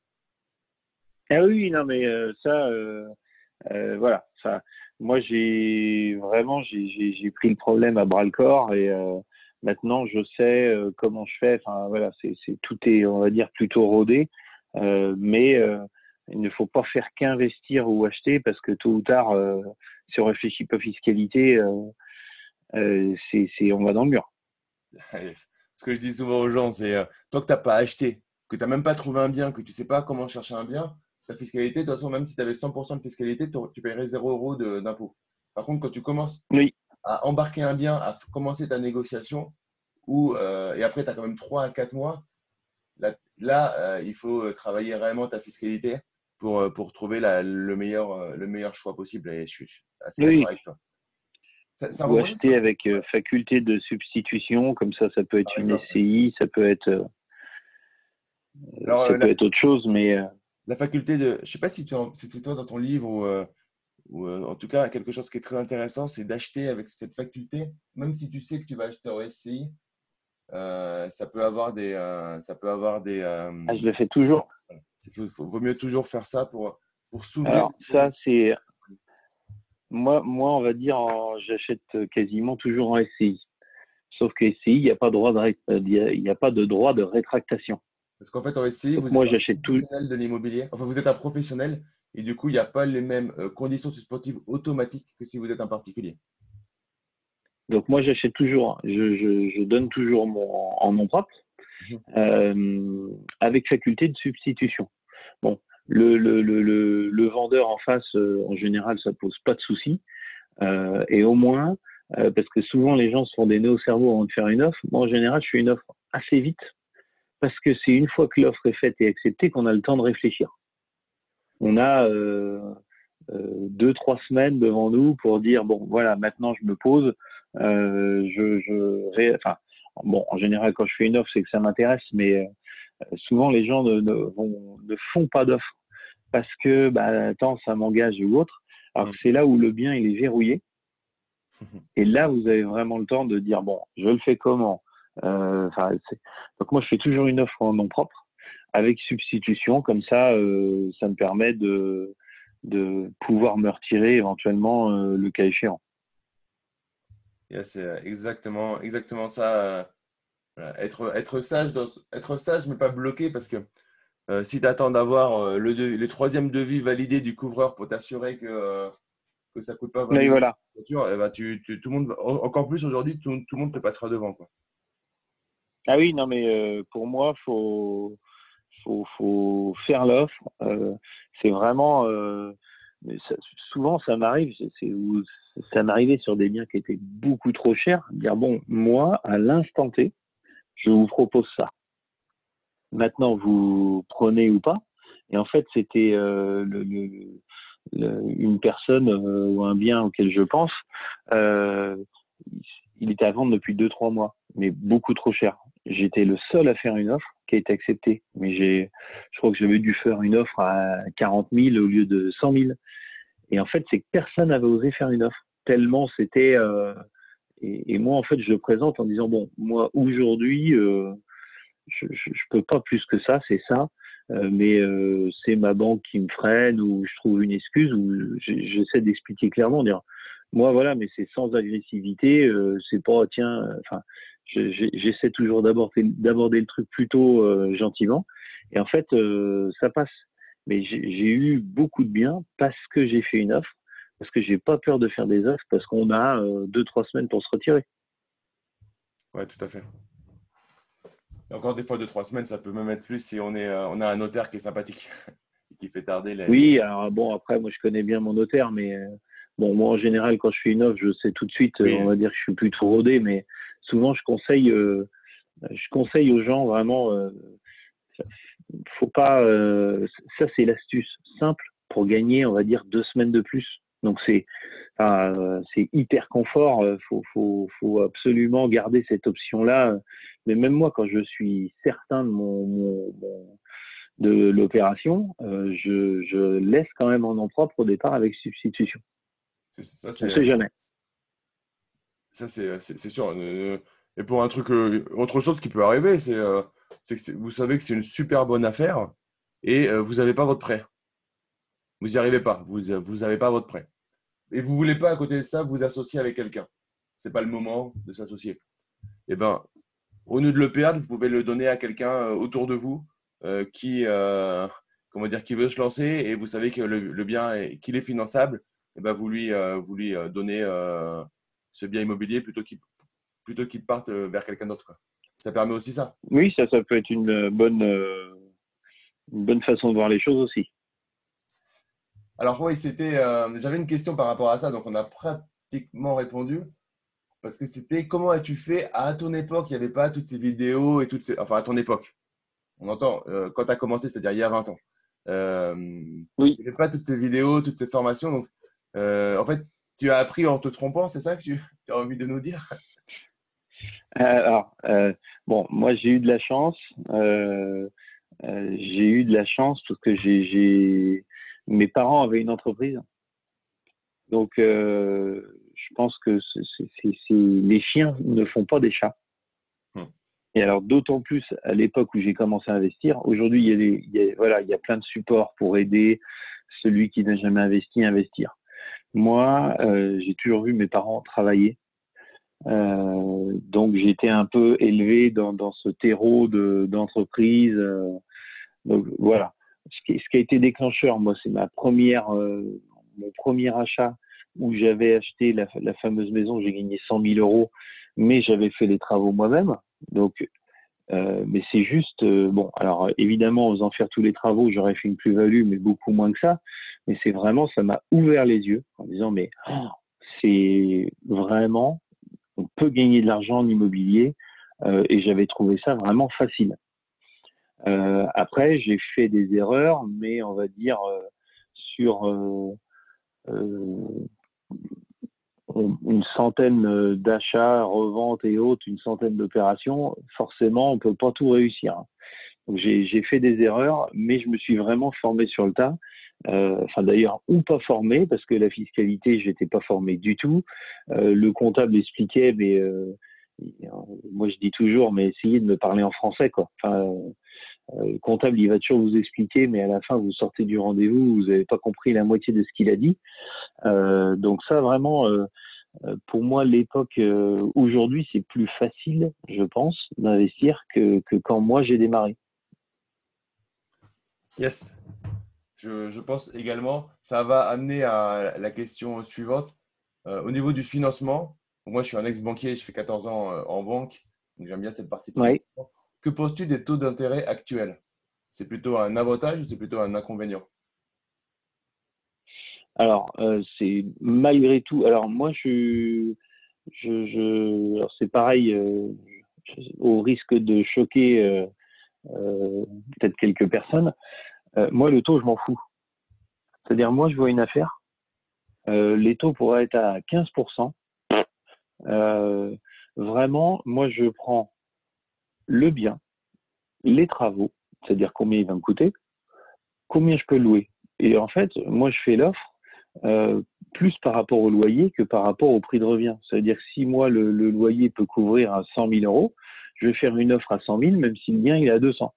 Speaker 2: Ah oui, non, mais euh, ça, euh, euh, voilà. Ça, moi, j'ai vraiment, j'ai pris le problème à bras le corps et maintenant, je sais comment je fais. Enfin, voilà, c'est tout est, on va dire, plutôt rodé. mais il ne faut pas faire qu'investir ou acheter parce que tôt ou tard, si on réfléchit pas fiscalité, c'est, on va dans le mur.
Speaker 1: Ce que je dis souvent aux gens, c'est toi que tu n'as pas acheté, que tu n'as même pas trouvé un bien, que tu ne sais pas comment chercher un bien, ta fiscalité, de toute façon, même si tu avais 100% de fiscalité, tu paierais 0 euros d'impôt. Par contre, quand tu commences à embarquer un bien, à commencer ta négociation, euh, et après, tu as quand même 3 à 4 mois, là, euh, il faut travailler réellement ta fiscalité pour, euh, pour trouver le, meilleur, le meilleur choix possible. Et je suis assez d'accord avec toi.
Speaker 2: Ça, ou acheter avec faculté de substitution, comme ça, ça peut être une SCI, ça peut être, ça peut être autre chose, mais
Speaker 1: la faculté de. Je ne sais pas si c'était toi dans ton livre ou, euh, ou euh, en tout cas, quelque chose qui est très intéressant, c'est d'acheter avec cette faculté, même si tu sais que tu vas acheter au SCI, euh, ça peut avoir des. ça peut avoir des ah,
Speaker 2: je le fais toujours.
Speaker 1: Il vaut mieux toujours faire ça pour, pour s'ouvrir.
Speaker 2: Alors, ça, c'est. Moi, moi, on va dire, j'achète quasiment toujours en SCI. Sauf que SCI, il n'y a, pas droit de, il y a pas de droit de rétractation.
Speaker 1: Parce qu'en fait, en SCI, vous
Speaker 2: moi, j'achète tout.
Speaker 1: de l'immobilier. Enfin, vous êtes un professionnel et du coup, il n'y a pas les mêmes euh, conditions suspensives automatiques que si vous êtes un particulier.
Speaker 2: Donc, moi, j'achète toujours. Je, donne toujours mon, en nom propre mhm. euh, avec faculté de substitution. Bon, le, le, le, le vendeur en face, euh, en général, ça pose pas de souci. et au moins, parce que souvent, les gens se font des nœuds au cerveau avant de faire une offre. Moi, en général, je fais une offre assez vite parce que c'est une fois que l'offre est faite et acceptée qu'on a le temps de réfléchir. On a euh, euh, deux, trois semaines devant nous pour dire bon, voilà, maintenant je me pose. Euh, je, je enfin, bon, en général, quand je fais une offre, c'est que ça m'intéresse, mais souvent les gens ne, ne, font pas d'offre parce que, bah, attends, ça m'engage ou autre. Alors mmh. c'est là où le bien il est verrouillé. Et là, vous avez vraiment le temps de dire bon, je le fais comment? Euh, donc moi, je fais toujours une offre en nom propre avec substitution. Comme ça, euh, ça me permet de, de pouvoir me retirer éventuellement euh, le cas échéant.
Speaker 1: c'est exactement, exactement ça. Être, être, sage être sage, mais pas bloqué parce que si tu attends d'avoir le, le, troisième devis validé du couvreur pour t'assurer que, que ça ne coûte pas
Speaker 2: vraiment voilà.
Speaker 1: voiture, ben, tu, tout le monde, encore plus aujourd'hui, tout, tout, le monde te passera devant. Quoi.
Speaker 2: Ah oui, non, mais euh, pour moi, faut, faut, faut faire l'offre. Euh, c'est vraiment. Euh, souvent, ça m'arrive. Ça m'arrivait sur des biens qui étaient beaucoup trop chers. Dire bon, moi, à l'instant T, je vous propose ça. Maintenant, vous prenez ou pas. Et en fait, c'était le, une personne ou un bien auquel je pense. il était à vendre depuis 2-3 mois, mais beaucoup trop cher j'étais le seul à faire une offre qui a été acceptée. Mais j'ai, je crois que j'avais dû faire une offre à 40 000 au lieu de 100 000. Et en fait, c'est que personne n'avait osé faire une offre. Tellement c'était. Euh, et, moi, en fait, je le présente en disant bon, moi aujourd'hui, euh, je, je, peux pas plus que ça, c'est ça. Euh, mais euh, c'est ma banque qui me freine ou je trouve une excuse ou j'essaie d'expliquer clairement, dire moi voilà, mais c'est sans agressivité, euh, c'est pas tiens, enfin j'essaie toujours d'aborder le truc plutôt euh, gentiment. Et en fait, euh, ça passe. Mais j'ai eu beaucoup de bien parce que j'ai fait une offre, parce que j'ai pas peur de faire des offres, parce qu'on a euh, deux, trois semaines pour se retirer.
Speaker 1: Ouais, tout à fait. encore des fois, deux, trois semaines, ça peut même être plus si on, est, on a un notaire qui est sympathique, qui fait tarder. Les...
Speaker 2: Oui, alors bon, après, moi, je connais bien mon notaire, mais bon, moi, en général, quand je fais une offre, je sais tout de suite, on va dire que je suis plus trop rodé, mais souvent je conseille, euh, je conseille aux gens vraiment, euh, faut pas, euh, ça c'est l'astuce simple pour gagner, on va dire deux semaines de plus. Donc c'est c'est hyper confort. Faut, faut, faut absolument garder cette option-là. Mais même moi, quand je suis certain de mon, de l'opération, je, je, laisse quand même en nom propre au départ avec substitution. Ça, on ne sait jamais.
Speaker 1: Ça, c'est sûr. Euh, et pour un truc, euh, autre chose qui peut arriver, c'est euh, que vous savez que c'est une super bonne affaire et vous n'avez pas votre prêt. Vous n'y arrivez pas. Vous n'avez pas votre prêt. Et vous ne voulez pas, à côté de ça, vous associer avec quelqu'un. Ce n'est pas le moment de s'associer. Eh ben, au lieu de le perdre, vous pouvez le donner à quelqu'un autour de vous qui, comment dire, qui veut se lancer et vous savez que le, bien, qu'il est finançable, et eh ben vous lui, vous lui donnez ce bien immobilier plutôt qu'il plutôt qu'il parte euh, vers quelqu'un d'autre. Ça permet aussi ça.
Speaker 2: Oui, ça, ça peut être une euh, bonne, euh, une bonne façon de voir les choses aussi.
Speaker 1: Alors oui, c'était. J'avais une question par rapport à ça, donc on a pratiquement répondu. Parce que c'était comment as-tu fait à ton époque? Il n'y avait pas toutes ces vidéos et toutes ces. Enfin, à ton époque. On entend quand tu as commencé, c'est-à-dire il y a 20 ans.
Speaker 2: oui.
Speaker 1: Il n'y avait pas toutes ces vidéos, toutes ces formations. Donc, en fait, tu as appris en te trompant, c'est ça que tu as envie de nous dire?
Speaker 2: Euh, Alors, euh, bon, moi j'ai eu de la chance. Euh, j'ai eu de la chance parce que j'ai, mes parents avaient une entreprise. Donc, je pense que les chiens ne font pas des chats. Hmm. Et alors, d'autant plus à l'époque où j'ai commencé à investir, aujourd'hui, il, y a voilà, il y a plein de supports pour aider celui qui n'a jamais investi à investir. Moi, euh, j'ai toujours vu mes parents travailler. Euh, donc, j'ai été un peu élevé dans, dans ce terreau d'entreprise. Euh, donc, voilà. Ce qui, a été déclencheur, moi, c'est ma première, mon premier achat où j'avais acheté la, la, fameuse maison, j'ai gagné 100 000 euros, mais j'avais fait les travaux moi-même. Donc, euh, mais c'est juste, euh, bon, alors évidemment, en faisant faire tous les travaux, j'aurais fait une plus-value, mais beaucoup moins que ça. Mais c'est vraiment, ça m'a ouvert les yeux en disant, mais oh, c'est vraiment, on peut gagner de l'argent en immobilier, euh, et j'avais trouvé ça vraiment facile. après, j'ai fait des erreurs, mais on va dire sur une centaine euh, d'achats, reventes et autres, une centaine d'opérations, forcément, on peut pas tout réussir. J'ai fait des erreurs, mais je me suis vraiment formé sur le tas. Euh, enfin d'ailleurs, ou pas formé, parce que la fiscalité, j'étais pas formé du tout. Euh, le comptable expliquait, mais moi je dis toujours, mais essayez de me parler en français, quoi. Enfin, le comptable, il va toujours vous expliquer, mais à la fin, vous sortez du rendez-vous, vous n'avez pas compris la moitié de ce qu'il a dit. donc ça, vraiment, pour moi, l'époque euh, aujourd'hui, c'est plus facile, je pense, d'investir que, que, quand moi j'ai démarré.
Speaker 1: Yes. Je, je, pense également, ça va amener à la question suivante. Euh, au niveau du financement, moi je suis un ex-banquier, je fais 14 ans en banque, donc j'aime bien cette partie.
Speaker 2: Oui.
Speaker 1: Que penses-tu des taux d'intérêt actuels? C'est plutôt un avantage ou c'est plutôt un inconvénient?
Speaker 2: Alors, euh, c'est malgré tout. Alors, moi, je, je, je c'est pareil, euh, au risque de choquer euh, peut-être quelques personnes. moi, le taux, je m'en fous. C'est-à-dire, moi, je vois une affaire. les taux pourraient être à 15%. vraiment, moi, je prends le bien, les travaux, c'est-à-dire combien il va me coûter, combien je peux louer. Et en fait, moi, je fais l'offre euh, plus par rapport au loyer que par rapport au prix de revient. Ça veut dire que si moi, le, loyer peut couvrir à 100 000 euros, je vais faire une offre à 100 000, même si le bien il est à 200.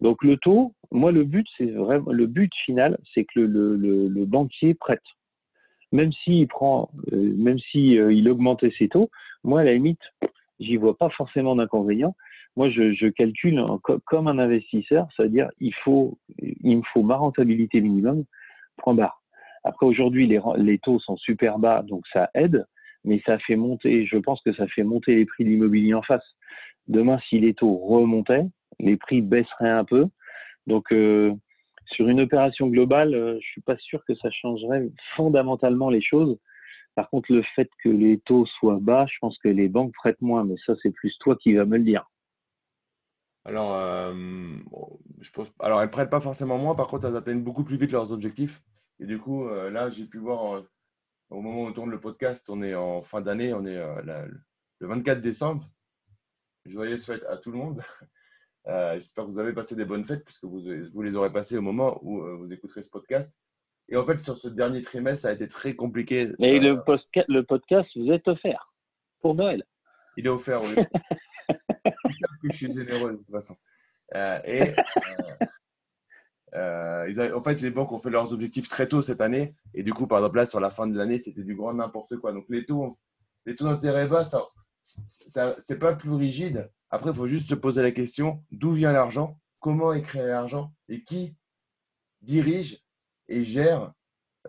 Speaker 2: Donc le taux, moi le but c'est vraiment le but final, c'est que le, banquier prête. Même s'il prend, euh, même si euh, il augmentait ses taux, moi à la limite, j'y vois pas forcément d'inconvénient. Moi je, je calcule comme un investisseur, c'est-à-dire il faut, il me faut ma rentabilité minimum, point barre. Après, aujourd'hui, les, taux sont super bas, donc ça aide, mais ça fait monter, je pense que ça fait monter les prix de l'immobilier en face. Demain, si les taux remontaient, les prix baisseraient un peu. Donc, euh, sur une opération globale, euh, je suis pas sûr que ça changerait fondamentalement les choses. Par contre, le fait que les taux soient bas, je pense que les banques prêtent moins, mais ça, c'est plus toi qui vas me le dire.
Speaker 1: Alors, euh, je pense, alors elles prêtent pas forcément moins, par contre, elles atteignent beaucoup plus vite leurs objectifs. Et du coup, euh, là, j'ai pu voir, euh, au moment où on tourne le podcast, on est en fin d'année, on est euh, le 24 décembre. Joyeuse fête à tout le monde. J'espère que vous avez passé des bonnes fêtes, puisque vous, vous les aurez passées au moment où vous écouterez ce podcast. Et en fait, sur ce dernier trimestre, ça a été très compliqué.
Speaker 2: Et le, le podcast vous êtes offert pour Noël.
Speaker 1: Il est offert, oui. je suis généreux de toute façon. et euh, en fait, les banques ont fait leurs objectifs très tôt cette année. Et du coup, par exemple, là, sur la fin de l'année, c'était du grand n'importe quoi. Donc, les taux, les taux d'intérêt bas, ça, ça c'est pas plus rigide. Après, il faut juste se poser la question d'où vient l'argent, comment est créé l'argent? Et qui dirige et gère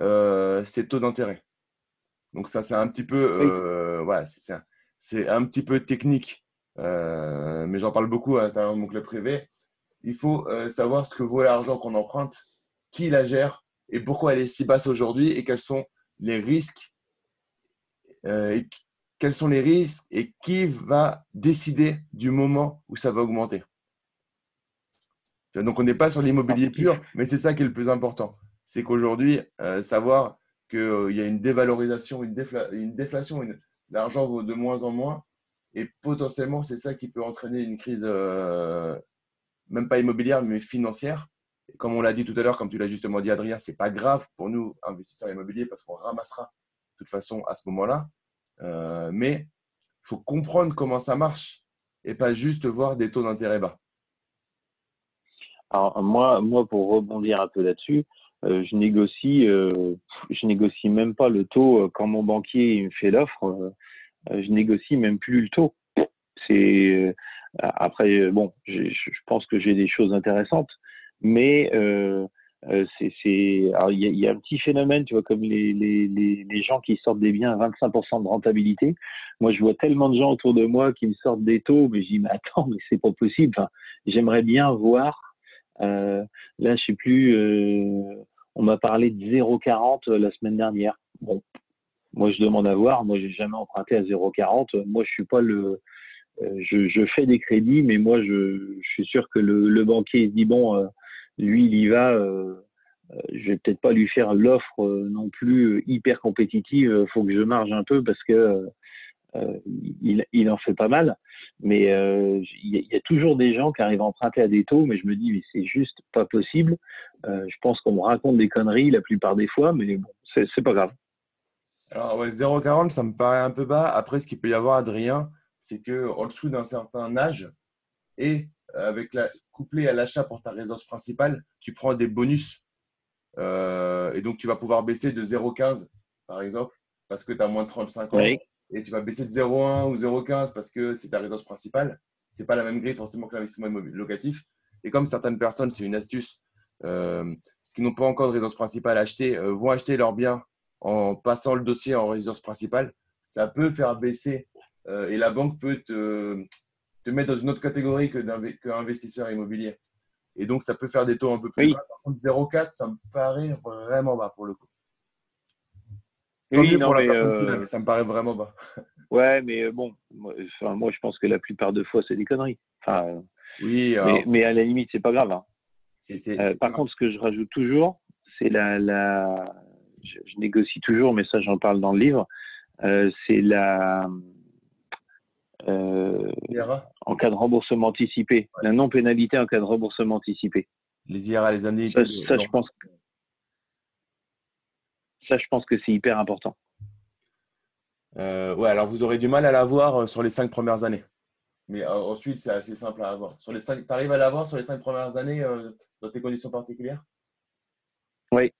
Speaker 1: euh, ces taux d'intérêt? Donc, ça, c'est un petit peu, euh, voilà, c'est un, un, petit peu technique. Mais j'en parle beaucoup à l'intérieur de mon club privé il faut euh, savoir ce que vaut l'argent qu'on emprunte, qui la gère et pourquoi elle est si basse aujourd'hui et quels sont les risques. Euh, et quels sont les risques et qui va décider du moment où ça va augmenter. Donc, on n'est pas sur l'immobilier pur, mais c'est ça qui est le plus important. C'est qu'aujourd'hui, euh, savoir qu'il y a une dévalorisation, une, une déflation, l'argent vaut de moins en moins, et potentiellement, c'est ça qui peut entraîner une crise même pas immobilière, mais financière. Comme on l'a dit tout à l'heure, comme tu l'as justement dit, Adrien, c'est pas grave pour nous, investisseurs immobiliers, parce qu'on ramassera de toute façon à ce moment-là. Euh, mais il faut comprendre comment ça marche et pas juste voir des taux d'intérêt bas.
Speaker 2: Alors moi, moi, pour rebondir un peu là-dessus, euh, je négocie, euh, je négocie même pas le taux quand mon banquier me fait l'offre. je négocie même plus le taux. C'est après bon, je pense que j'ai des choses intéressantes, mais euh, euh, c'est, il y, a, un petit phénomène, tu vois, comme les, gens qui sortent des biens à 25% de rentabilité. Moi, je vois tellement de gens autour de moi qui me sortent des taux, mais je dis, mais attends, mais c'est pas possible. J'aimerais bien voir. Euh, là, je sais plus. Euh, on m'a parlé de 0,40 la semaine dernière. Bon, moi, je demande à voir. Moi, j'ai jamais emprunté à 0,40. Moi, je suis pas le. Je, je, fais des crédits, mais moi, je, suis sûr que le, banquier se dit bon lui, il y va. Euh, euh, je vais peut-être pas lui faire l'offre euh, non plus hyper compétitive. Il faut que je marge un peu parce que il, en fait pas mal. Mais il y, a toujours des gens qui arrivent à emprunter à des taux, mais je me dis, mais c'est juste pas possible. je pense qu'on me raconte des conneries la plupart des fois, mais bon, c'est pas grave.
Speaker 1: Alors, ouais, 0,40, ça me paraît un peu bas. Après, ce qu'il peut y avoir, Adrien, c'est qu'en dessous d'un certain âge, et avec la, couplé à l'achat pour ta résidence principale, tu prends des bonus. Euh, et donc, tu vas pouvoir baisser de 0,15 par exemple, parce que tu as moins de 35 ans. Et tu vas baisser de 0,1 ou 0,15 parce que c'est ta résidence principale. Ce n'est pas la même grille forcément que l'investissement locatif. Et comme certaines personnes, c'est une astuce, euh, qui n'ont pas encore de résidence principale achetée, euh, vont acheter leurs biens en passant le dossier en résidence principale, ça peut faire baisser et la banque peut te, te mettre dans une autre catégorie que investisseur immobilier. Et donc, ça peut faire des taux un peu plus bas. Par contre, 0,4, ça me paraît vraiment bas pour le coup. Oui, non, mais, euh, ça me paraît vraiment bas.
Speaker 2: Ouais, mais euh, bon, moi, moi, je pense que la plupart de fois, c'est des conneries. Enfin, oui, mais, à la limite, c'est pas grave. Hein. Euh, par contre, ce que je rajoute toujours, c'est la, la... Je, je, négocie toujours, mais ça, j'en parle dans le livre. c'est la euh, en cas de remboursement anticipé, la non-pénalité en cas de remboursement anticipé.
Speaker 1: Les IRA, les années.
Speaker 2: Ça, je pense. Ça, je pense que c'est hyper important.
Speaker 1: Euh, ouais, alors vous aurez du mal à l'avoir euh, sur les cinq premières années. Mais ensuite, c'est assez simple à avoir. Sur les tu arrives à l'avoir sur les cinq premières années dans tes conditions particulières?
Speaker 2: Oui.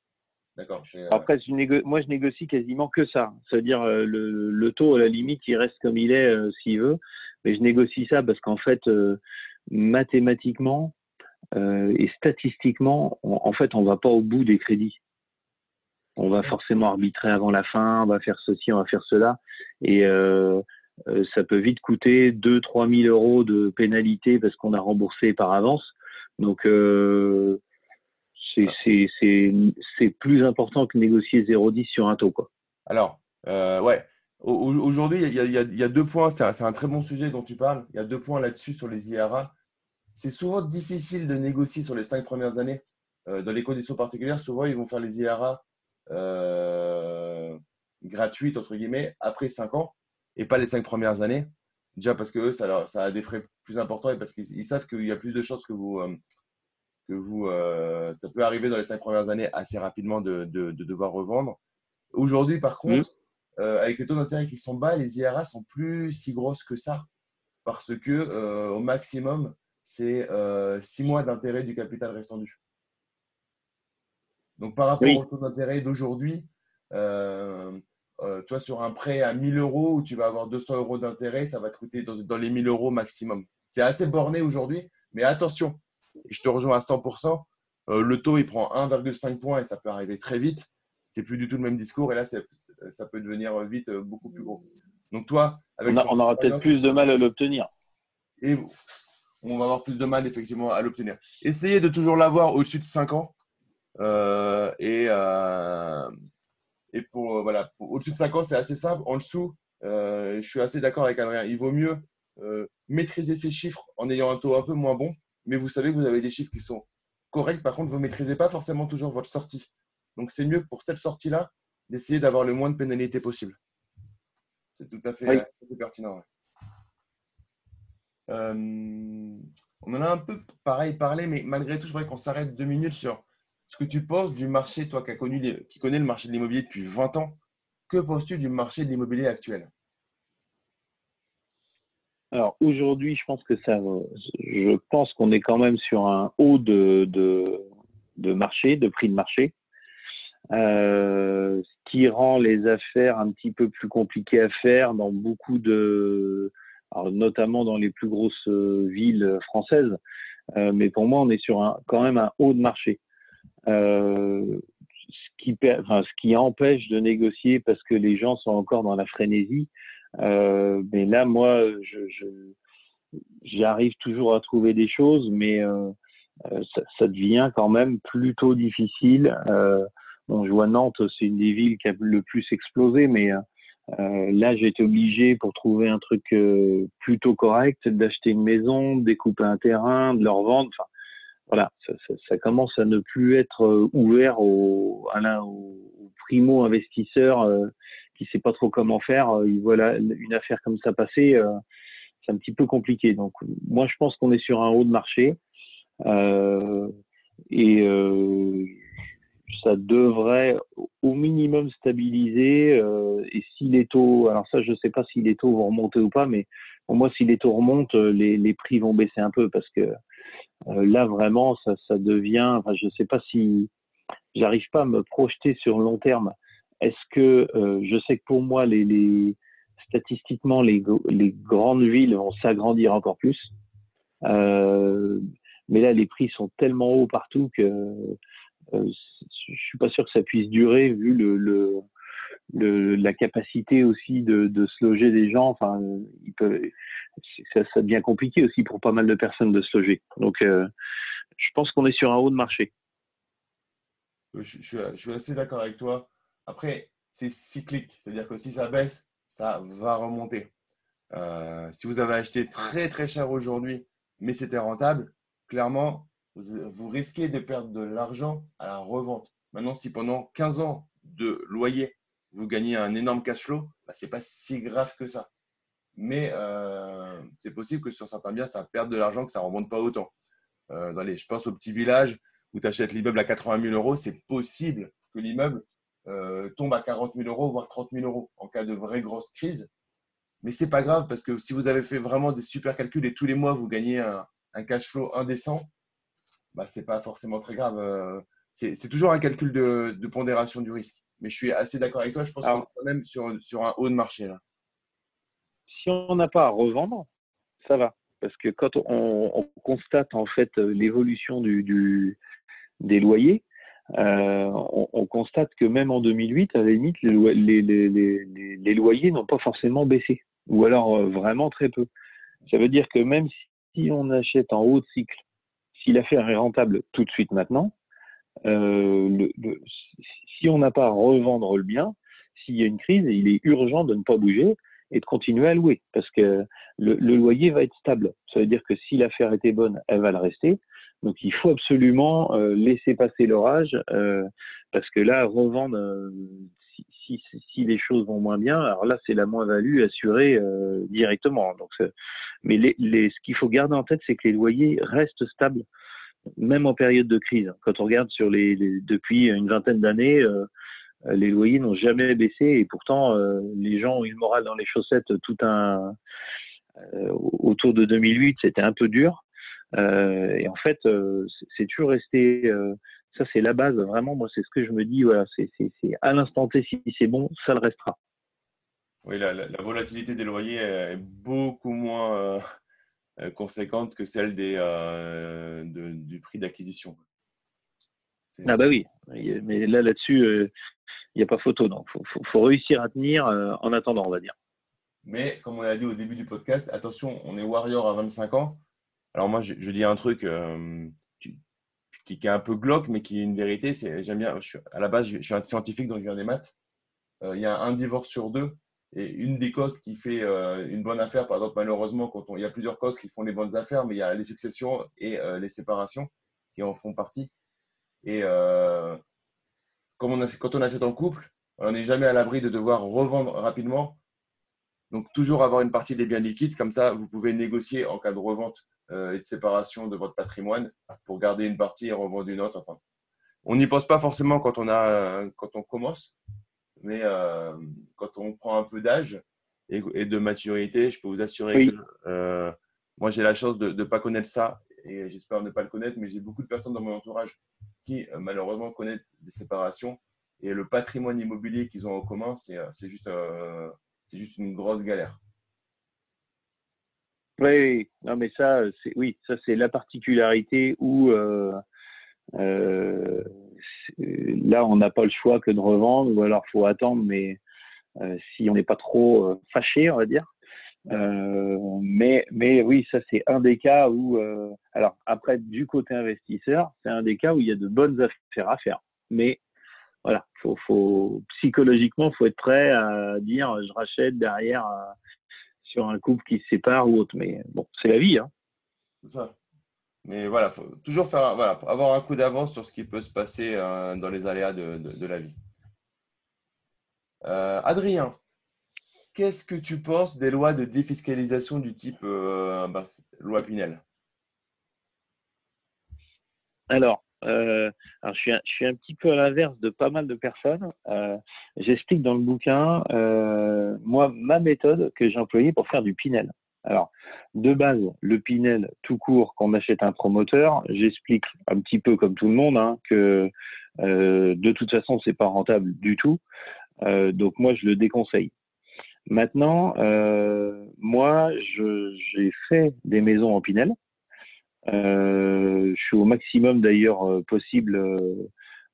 Speaker 2: D'accord. Euh, Après, moi, je négocie quasiment que ça. C'est-à-dire, euh, le, taux, à la limite, il reste comme il est euh, s'il veut. Mais je négocie ça parce qu'en fait, mathématiquement et statistiquement, en fait, on ne va pas au bout des crédits. On va forcément arbitrer avant la fin, on va faire ceci, on va faire cela. Et ça peut vite coûter 2-3 000 euros de pénalité parce qu'on a remboursé par avance. Donc, c'est plus important que négocier 0,10 sur un taux. Quoi.
Speaker 1: Alors, euh, ouais. Aujourd'hui, il, y, a deux points. C'est un, très bon sujet dont tu parles. Il y a deux points là-dessus sur les IRA. C'est souvent difficile de négocier sur les cinq premières années. Euh, dans les conditions particulières, souvent, ils vont faire les IRA euh, gratuites, entre guillemets, après cinq ans et pas les cinq premières années. Déjà parce que ça, ça a des frais plus importants et parce qu'ils savent qu'il y a plus de chances que vous, que vous, euh, ça peut arriver dans les cinq premières années assez rapidement de, de, devoir revendre. Aujourd'hui, par mmh. contre, euh, avec les taux d'intérêt qui sont bas, les IRA sont plus si grosses que ça parce que euh, au maximum, c'est six mois d'intérêt du capital restant dû. Donc, par rapport au taux d'intérêt d'aujourd'hui, toi, sur un prêt à 1000 euros où tu vas avoir 200 euros d'intérêt, ça va te coûter dans, dans les 1000 euros maximum. C'est assez borné aujourd'hui, mais attention, je te rejoins à 100%. Euh, le taux, il prend 1,5 points et ça peut arriver très vite. C'est plus du tout le même discours et là, ça peut devenir vite euh, beaucoup plus gros. Donc, toi,
Speaker 2: avec on, aura peut-être plus de mal à l'obtenir.
Speaker 1: Et on va avoir plus de mal effectivement à l'obtenir. Essayez de toujours l'avoir au-dessus de 5 ans. Euh, et, et pour voilà, au-dessus de 5 ans, c'est assez simple. En dessous, je suis assez d'accord avec Adrien. Il vaut mieux maîtriser ces chiffres en ayant un taux un peu moins bon mais vous savez que vous avez des chiffres qui sont corrects. Par contre, vous ne maîtrisez pas forcément toujours votre sortie. Donc, c'est mieux pour cette sortie-là d'essayer d'avoir le moins de pénalités possible. C'est tout à fait, pertinent. on en a un peu pareil parlé, mais malgré tout, je voudrais qu'on s'arrête deux minutes sur ce que tu penses du marché, toi qui, as connu qui connais le marché de l'immobilier depuis 20 ans. Que penses-tu du marché de l'immobilier actuel?
Speaker 2: Alors aujourd'hui, je pense que ça, je pense qu'on est quand même sur un haut de, marché, de prix de marché, euh, ce qui rend les affaires un petit peu plus compliquées à faire dans beaucoup de, notamment dans les plus grosses euh, villes françaises. Euh, mais pour moi, on est sur un, quand même un haut de marché. ce qui empêche de négocier parce que les gens sont encore dans la frénésie. Euh, mais là, moi, je, j'arrive toujours à trouver des choses, mais euh, euh, ça, devient quand même plutôt difficile. bon, je vois Nantes, c'est une des villes qui a le plus explosé, mais là, j'ai été obligé pour trouver un truc plutôt correct d'acheter une maison, de découper un terrain, de le revendre. Enfin, voilà, ça, ça, commence à ne plus être ouvert aux, à aux, primo investisseurs qui sait pas trop comment faire, euh, il voit une affaire comme ça passer, euh, c'est un petit peu compliqué. Donc moi je pense qu'on est sur un haut de marché euh, et ça devrait au minimum stabiliser. et si les taux, alors ça je sais pas si les taux vont remonter ou pas, mais pour moi si les taux remontent, les, les prix vont baisser un peu parce que là vraiment ça, devient, enfin, je sais pas si j'arrive pas à me projeter sur le long terme est-ce que euh, je sais que pour moi, les, statistiquement, les, grandes villes vont s'agrandir encore plus. Euh, mais là, les prix sont tellement hauts partout que euh, je suis pas sûr que ça puisse durer vu la capacité aussi de, se loger des gens. Enfin, ça, ça, devient compliqué aussi pour pas mal de personnes de se loger. Donc, je pense qu'on est sur un haut de marché.
Speaker 1: je suis assez d'accord avec toi. Après, c'est cyclique, c'est-à-dire que si ça baisse, ça va remonter. Euh, si vous avez acheté très très cher aujourd'hui, mais c'était rentable, clairement, vous, risquez de perdre de l'argent à la revente. Maintenant, si pendant 15 ans de loyer, vous gagnez un énorme cash flow, bah, ce n'est pas si grave que ça. Mais euh, c'est possible que sur certains biens, ça perde de l'argent, que ça ne remonte pas autant. Euh, je pense au petit village où tu achètes l'immeuble à 80 000 euros, c'est possible que l'immeuble euh, tombe à 40 000 euros, voire 30 000 euros en cas de vraie grosse crise. Mais c'est pas grave parce que si vous avez fait vraiment des super calculs et tous les mois vous gagnez un, cash flow indécent, bah, c'est pas forcément très grave. Euh, c'est toujours un calcul de, pondération du risque. Mais je suis assez d'accord avec toi. Je pense qu'on est quand même sur, sur un haut de marché là.
Speaker 2: Si on n'a pas à revendre, ça va. Parce que quand on, constate en fait l'évolution du, des loyers, euh, on, constate que même en 2008, à la limite, les, loyers n'ont pas forcément baissé, ou alors euh, vraiment très peu. Ça veut dire que même si on achète en haut de cycle, si l'affaire est rentable tout de suite maintenant, euh, si on n'a pas à revendre le bien, s'il y a une crise, il est urgent de ne pas bouger et de continuer à louer, parce que le, le loyer va être stable. Ça veut dire que si l'affaire était bonne, elle va le rester. Donc il faut absolument euh, laisser passer l'orage euh, parce que là, revendre, euh, si, les choses vont moins bien, alors là, c'est la moins-value assurée directement. Donc, mais ce qu'il faut garder en tête, c'est que les loyers restent stables, même en période de crise. Quand on regarde sur les, depuis une vingtaine d'années, les loyers n'ont jamais baissé et pourtant, les gens ont eu le moral dans les chaussettes tout un autour de 2008, c'était un peu dur. Euh, et en fait, euh, c'est toujours resté. Euh, ça, c'est la base. Vraiment, moi, c'est ce que je me dis. Voilà, c'est à l'instant T, si c'est bon, ça le restera.
Speaker 1: Oui, la, volatilité des loyers est beaucoup moins conséquente que celle des, du prix d'acquisition.
Speaker 2: Ah bah oui, mais là là-dessus, il n'y a pas photo. Donc, faut, faut, réussir à tenir en attendant, on va dire.
Speaker 1: Mais comme on l'a dit au début du podcast, attention, on est warrior à 25 ans. Alors moi, je, dis un truc qui, est un peu glauque, mais qui est une vérité. C'est j'aime bien. à la base, je, suis un scientifique, donc je viens des maths. Il y a un divorce sur deux. Et une des causes qui fait une bonne affaire, par exemple, malheureusement, quand il y a plusieurs causes qui font les bonnes affaires, mais il y a les successions et les séparations qui en font partie. Et on quand on achète en couple, on n'est jamais à l'abri de devoir revendre rapidement Donc, toujours avoir une partie des biens liquides, comme ça, vous pouvez négocier en cas de revente et de séparation de votre patrimoine pour garder une partie et revendre une autre. Enfin, on n'y pense pas forcément quand on, a, quand on commence, mais euh, quand on prend un peu d'âge et, de maturité, je peux vous assurer que euh, moi, j'ai la chance de ne pas connaître ça et j'espère ne pas le connaître, mais j'ai beaucoup de personnes dans mon entourage qui, malheureusement, connaissent des séparations et le patrimoine immobilier qu'ils ont en commun, c'est juste c'est juste une grosse galère.
Speaker 2: Oui, non, mais ça, c'est oui, ça c'est la particularité où euh, euh, là on n'a pas le choix que de revendre, ou alors faut attendre, mais euh, si on n'est pas trop fâché, on va dire. mais, mais oui, ça c'est un des cas où, alors après du côté investisseur, c'est un des cas où il y a de bonnes affaires à faire. Mais voilà, faut, faut psychologiquement, faut être prêt à dire je rachète derrière sur un couple qui se sépare ou autre. Mais bon, c'est la vie. Hein.
Speaker 1: C'est ça. Mais voilà, faut toujours faire, voilà, avoir un coup d'avance sur ce qui peut se passer euh, dans les aléas de, la vie. Euh, Adrien, qu'est-ce que tu penses des lois de défiscalisation du type bah, loi Pinel?
Speaker 2: Alors, euh, alors je suis, un, petit peu à l'inverse de pas mal de personnes. Euh, J'explique dans le bouquin, euh, moi, ma méthode que j'ai employée pour faire du Pinel. Alors, de base, le Pinel tout court, qu'on achète un promoteur, j'explique un petit peu comme tout le monde hein, que de toute façon, c'est pas rentable du tout. Donc moi, je le déconseille. Maintenant, moi, j'ai fait des maisons en Pinel. Euh, je suis au maximum d'ailleurs euh, possible euh,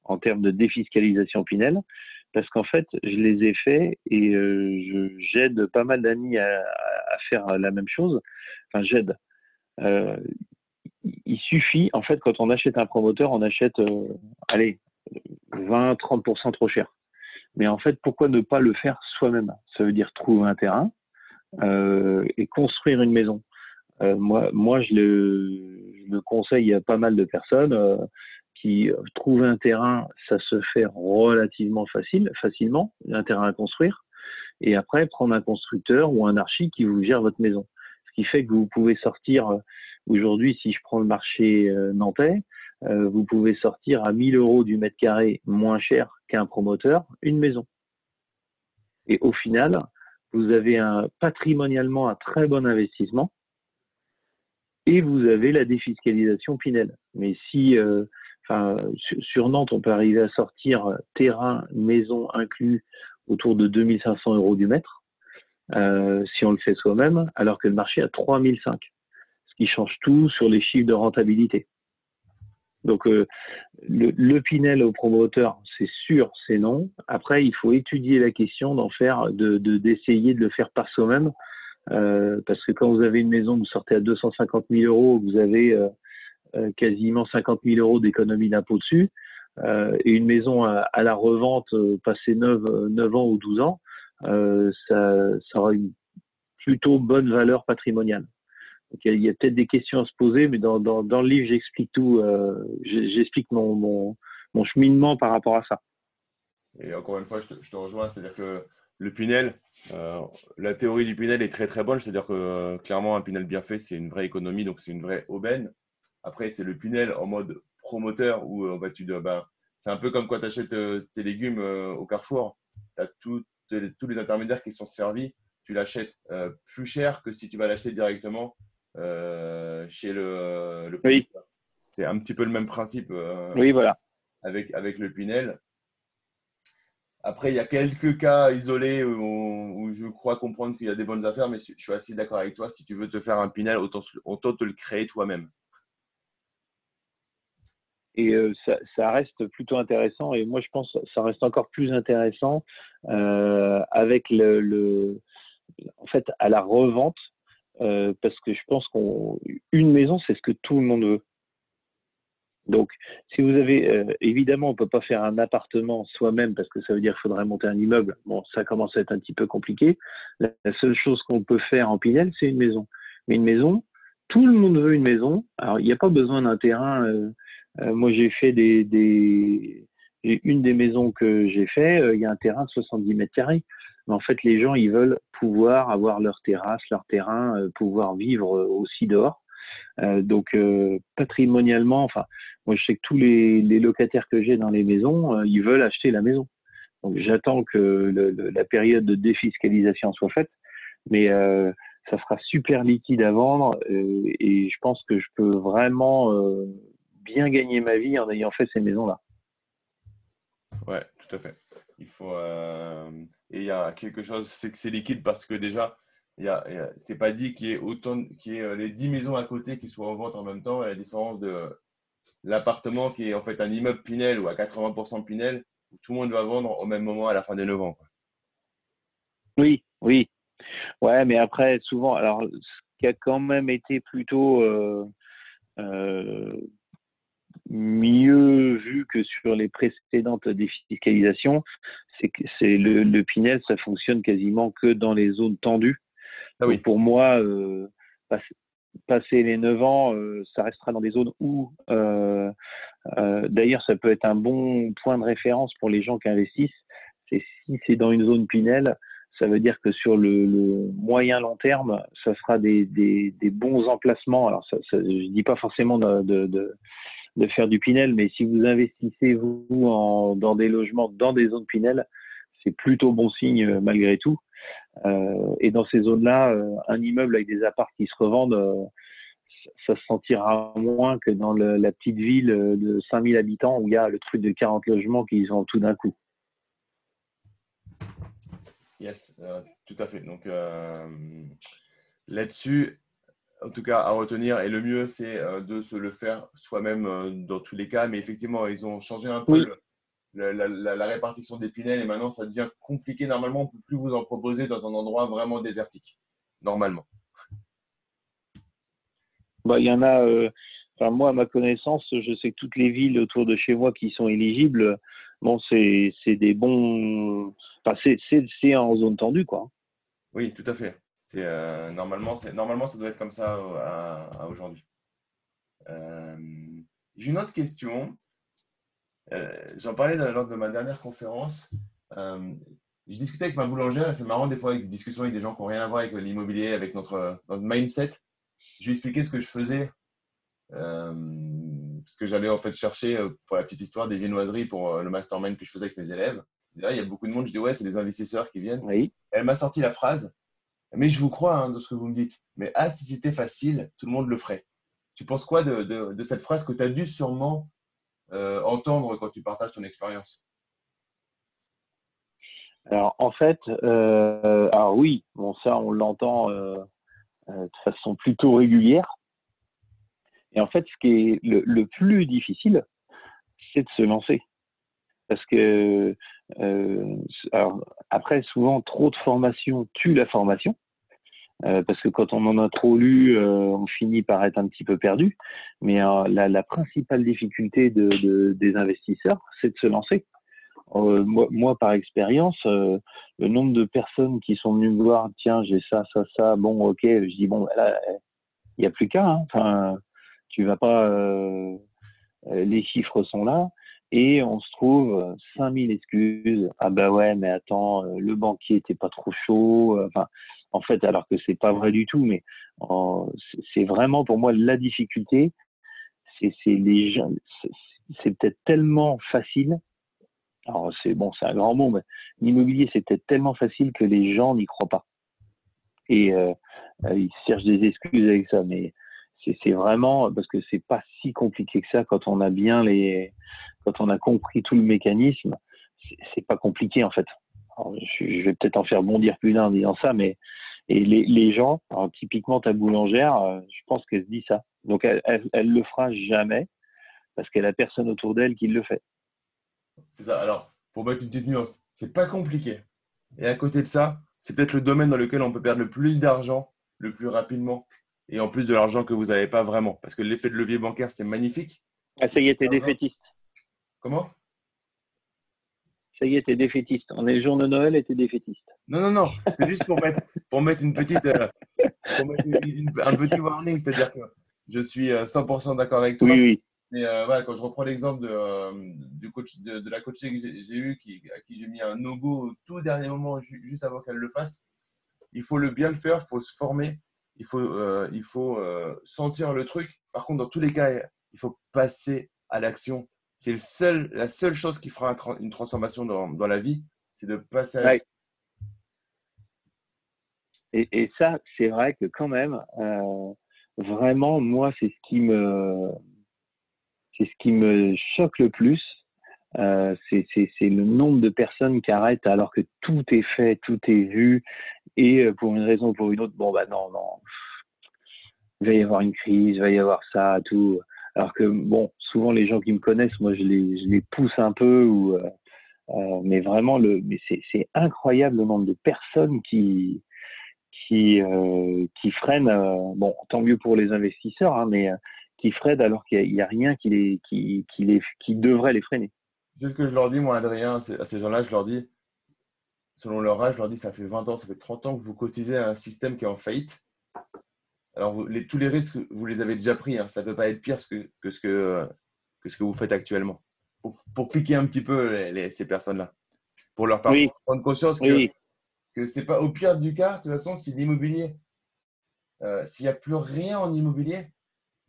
Speaker 2: en termes de défiscalisation Pinel, parce qu'en fait, je les ai faits et j'aide pas mal d'amis à, faire la même chose. Enfin, j'aide. il suffit, en fait, quand on achète un promoteur, on achète, allez, 20-30% trop cher. Mais en fait, pourquoi ne pas le faire soi-même? Ça veut dire trouver un terrain et construire une maison. Euh, moi, moi je, le, conseille à pas mal de personnes euh, qui euh, trouvent un terrain, ça se fait relativement facile, facilement, un terrain à construire, et après prendre un constructeur ou un archi qui vous gère votre maison. Ce qui fait que vous pouvez sortir, aujourd'hui, si je prends le marché nantais, vous pouvez sortir à 1000 euros du mètre carré moins cher qu'un promoteur, une maison. Et au final, vous avez un patrimonialement un très bon investissement et vous avez la défiscalisation Pinel. Mais si, euh, enfin, sur Nantes, on peut arriver à sortir terrain, maison inclus autour de 2500 euros du mètre, euh, si on le fait soi-même, alors que le marché a 3005, ce qui change tout sur les chiffres de rentabilité. Donc euh, le, Pinel au promoteur, c'est sûr, c'est non. Après, il faut étudier la question d'en faire, de d'essayer de le faire par soi-même parce que quand vous avez une maison, vous sortez à 250 000 euros, vous avez euh, euh, quasiment 50 000 euros d'économie d'impôt dessus, et une maison à, la revente passé 9, 9, ans ou 12 ans, ça, aura une plutôt bonne valeur patrimoniale. Il y a, peut-être des questions à se poser, mais dans, le livre, j'explique tout, j'explique mon, cheminement par rapport à ça.
Speaker 1: Et encore une fois, je te, je te rejoins, c'est-à-dire que le Pinel, euh, la théorie du Pinel est très très bonne, c'est-à-dire que euh, clairement un Pinel bien fait, c'est une vraie économie, donc c'est une vraie aubaine. Après, c'est le Pinel en mode promoteur où euh, bah, tu bah, c'est un peu comme quand tu achètes tes légumes au Carrefour, tu as tous les intermédiaires qui sont servis, tu l'achètes plus cher que si tu vas l'acheter directement chez le, le
Speaker 2: oui.
Speaker 1: C'est un petit peu le même principe
Speaker 2: oui, voilà.
Speaker 1: avec, avec le Pinel. Après, il y a quelques cas isolés où, je crois comprendre qu'il y a des bonnes affaires, mais je suis assez d'accord avec toi. Si tu veux te faire un Pinel, autant, autant te le créer toi-même.
Speaker 2: Et euh, ça, reste plutôt intéressant. Et moi, je pense que ça reste encore plus intéressant euh, avec le, en fait, à la revente, euh, parce que je pense qu'une maison, c'est ce que tout le monde veut. Donc, si vous avez, euh, évidemment, on peut pas faire un appartement soi-même parce que ça veut dire qu'il faudrait monter un immeuble. Bon, ça commence à être un petit peu compliqué. La, seule chose qu'on peut faire en Pinel, c'est une maison. Mais une maison, tout le monde veut une maison. Alors, il n'y a pas besoin d'un terrain. Euh, euh, moi, j'ai fait des, des une des maisons que j'ai fait, il y a un terrain de 70 mètres carrés. Mais en fait, les gens, ils veulent pouvoir avoir leur terrasse, leur terrain, pouvoir vivre aussi dehors. donc patrimonialement, enfin, moi je sais que tous les, locataires que j'ai dans les maisons, ils veulent acheter la maison. Donc j'attends que la période de défiscalisation soit faite, mais ça sera super liquide à vendre et je pense que je peux vraiment bien gagner ma vie en ayant fait ces maisons-là.
Speaker 1: Ouais, tout à fait. Il faut euh, et il y a quelque chose, c'est que c'est liquide parce que déjà, c'est pas dit qu'il y ait autant, qu'il y ait euh, les 10 maisons à côté qui soient en vente en même temps. Et la différence de l'appartement qui est en fait un immeuble Pinel ou à 80% Pinel, où tout le monde va vendre au même moment à la fin des 9 ans.
Speaker 2: Oui, oui. Ouais, mais après, souvent, alors, ce qui a quand même été plutôt euh, mieux vu que sur les précédentes défiscalisations, c'est que c'est le, le, Pinel, ça fonctionne quasiment que dans les zones tendues. Ah oui. pour moi, euh, passer, les 9 ans, euh, ça restera dans des zones où, euh, euh, d'ailleurs, ça peut être un bon point de référence pour les gens qui investissent. Si c'est dans une zone Pinel, ça veut dire que sur le, moyen long terme, ça sera des, bons emplacements. Alors, ça, je dis pas forcément de, faire du Pinel, mais si vous investissez vous dans des logements dans des zones Pinel, c'est plutôt bon signe malgré tout. Euh, et dans ces zones-là, euh, un immeuble avec des apparts qui se revendent, ça se sentira moins que dans la petite ville de 5000 habitants où il y a le truc de 40 logements qui sont tout d'un coup.
Speaker 1: Yes, tout à fait. Donc là-dessus, en tout cas à retenir. Et le mieux, c'est euh, de se le faire soi-même euh, dans tous les cas. Mais effectivement, ils ont changé un peu la, répartition des pinels et maintenant, ça devient compliqué. Normalement, on ne peut plus vous en proposer dans un endroit vraiment désertique. Normalement.
Speaker 2: Bah, il y en a. Euh, enfin, moi, à ma connaissance, je sais que toutes les villes autour de chez moi qui sont éligibles, bon, c'est des bons. Enfin, c'est en zone tendue, quoi.
Speaker 1: Oui, tout à fait. Euh, normalement, normalement, ça doit être comme ça à, aujourd'hui. Euh, j'ai une autre question. Euh, j'en parlais lors de ma dernière conférence. je discutais avec ma boulangère c'est marrant des fois avec des discussions avec des gens qui n'ont rien à voir avec l'immobilier, avec notre, notre mindset. Je lui expliquais ce que je faisais. parce que j'allais en fait chercher, pour la petite histoire, des viennoiseries pour le mastermind que je faisais avec mes élèves. là, il y a beaucoup de monde. Je dis, ouais, c'est des investisseurs qui viennent.
Speaker 2: Oui.
Speaker 1: Elle m'a sorti la phrase mais je vous crois hein, de ce que vous me dites. Mais ah, si c'était facile, tout le monde le ferait. Tu penses quoi de, de, cette phrase que tu as dû sûrement euh, entendre quand tu partages ton expérience
Speaker 2: Alors, en fait, euh, oui, bon, ça, on l'entend euh, de façon plutôt régulière. Et en fait, ce qui est le, le plus difficile, c'est de se lancer. Parce que alors, après, souvent, trop de formation tue la formation. Euh, parce que quand on en a trop lu, euh, on finit par être un petit peu perdu. Mais euh, la, la, principale difficulté de, de, des investisseurs, c'est de se lancer. Moi, moi, par expérience, le nombre de personnes qui sont venues me voir, tiens, j'ai ça, ça, ça, bon, ok, je dis bon, là, il n'y a plus qu'à. Hein. Enfin, tu vas pas. les chiffres sont là et on se trouve 5000 excuses. Ah bah ouais, mais attends, le banquier était pas trop chaud. Enfin, en fait, alors que c'est pas vrai du tout, mais c'est vraiment pour moi la difficulté. C'est les gens, c'est peut-être tellement facile. Alors c'est bon, c'est un grand mot, mais l'immobilier c'est peut-être tellement facile que les gens n'y croient pas et euh, euh, ils cherchent des excuses avec ça. Mais c'est vraiment parce que c'est pas si compliqué que ça quand on a bien les, quand on a compris tout le mécanisme. C'est pas compliqué en fait je, vais peut-être en faire bondir plus d'un en disant ça, mais et les, les gens, typiquement ta boulangère, euh, je pense qu'elle se dit ça. Donc elle, elle, le fera jamais parce qu'elle a personne autour d'elle qui le fait.
Speaker 1: C'est ça. Alors, pour mettre une petite nuance, c'est pas compliqué. Et à côté de ça, c'est peut-être le domaine dans lequel on peut perdre le plus d'argent le plus rapidement et en plus de l'argent que vous n'avez pas vraiment. Parce que l'effet de levier bancaire, c'est magnifique.
Speaker 2: Ah, ça y est, t'es défaitiste.
Speaker 1: Comment?
Speaker 2: Ça y est, t'es défaitiste. On est le jour de Noël et t'es défaitiste.
Speaker 1: Non, non, non. C'est juste pour mettre, pour mettre une petite, euh, un petit warning, c'est-à-dire que je suis 100% euh, d'accord avec toi.
Speaker 2: Oui, oui.
Speaker 1: Mais euh, voilà, quand je reprends l'exemple de, du coach, de, la coachée que j'ai eue, qui, à qui j'ai mis un no-go au tout dernier moment, juste avant qu'elle le fasse, il faut le bien le faire, il faut se former, il faut, il faut sentir le truc. Par contre, dans tous les cas, il faut passer à l'action. C'est seul, la seule chose qui fera une transformation dans, dans la vie, c'est de passer à l'action.
Speaker 2: Et, et, ça, c'est vrai que quand même, euh, vraiment, moi, c'est ce qui me, c'est ce qui me choque le plus. Euh, c'est le nombre de personnes qui arrêtent alors que tout est fait, tout est vu, et euh, pour une raison ou pour une autre, bon bah non, non, il va y avoir une crise, il va y avoir ça, tout. Alors que bon, souvent les gens qui me connaissent, moi je les, pousse un peu, euh, euh mais vraiment le, mais c'est incroyable le nombre de personnes qui qui euh, freinent. bon, tant mieux pour les investisseurs, hein, mais qui freinent alors qu'il n'y a, rien qui les qui, qui devrait les freiner.
Speaker 1: C'est ce que je leur dis, moi, Adrien, à ces gens-là, je leur dis, selon leur âge, je leur dis, ça fait 20 ans, ça fait 30 ans que vous cotisez à un système qui est en faillite. Alors, tous les risques, vous les avez déjà pris. Hein. Ça ne peut pas être pire que, ce que, ce que vous faites actuellement. Pour, piquer un petit peu ces personnes-là. Pour leur faire prendre conscience que, que ce n'est pas au pire du cas, de toute façon, si l'immobilier, euh, s'il n'y a plus rien en immobilier,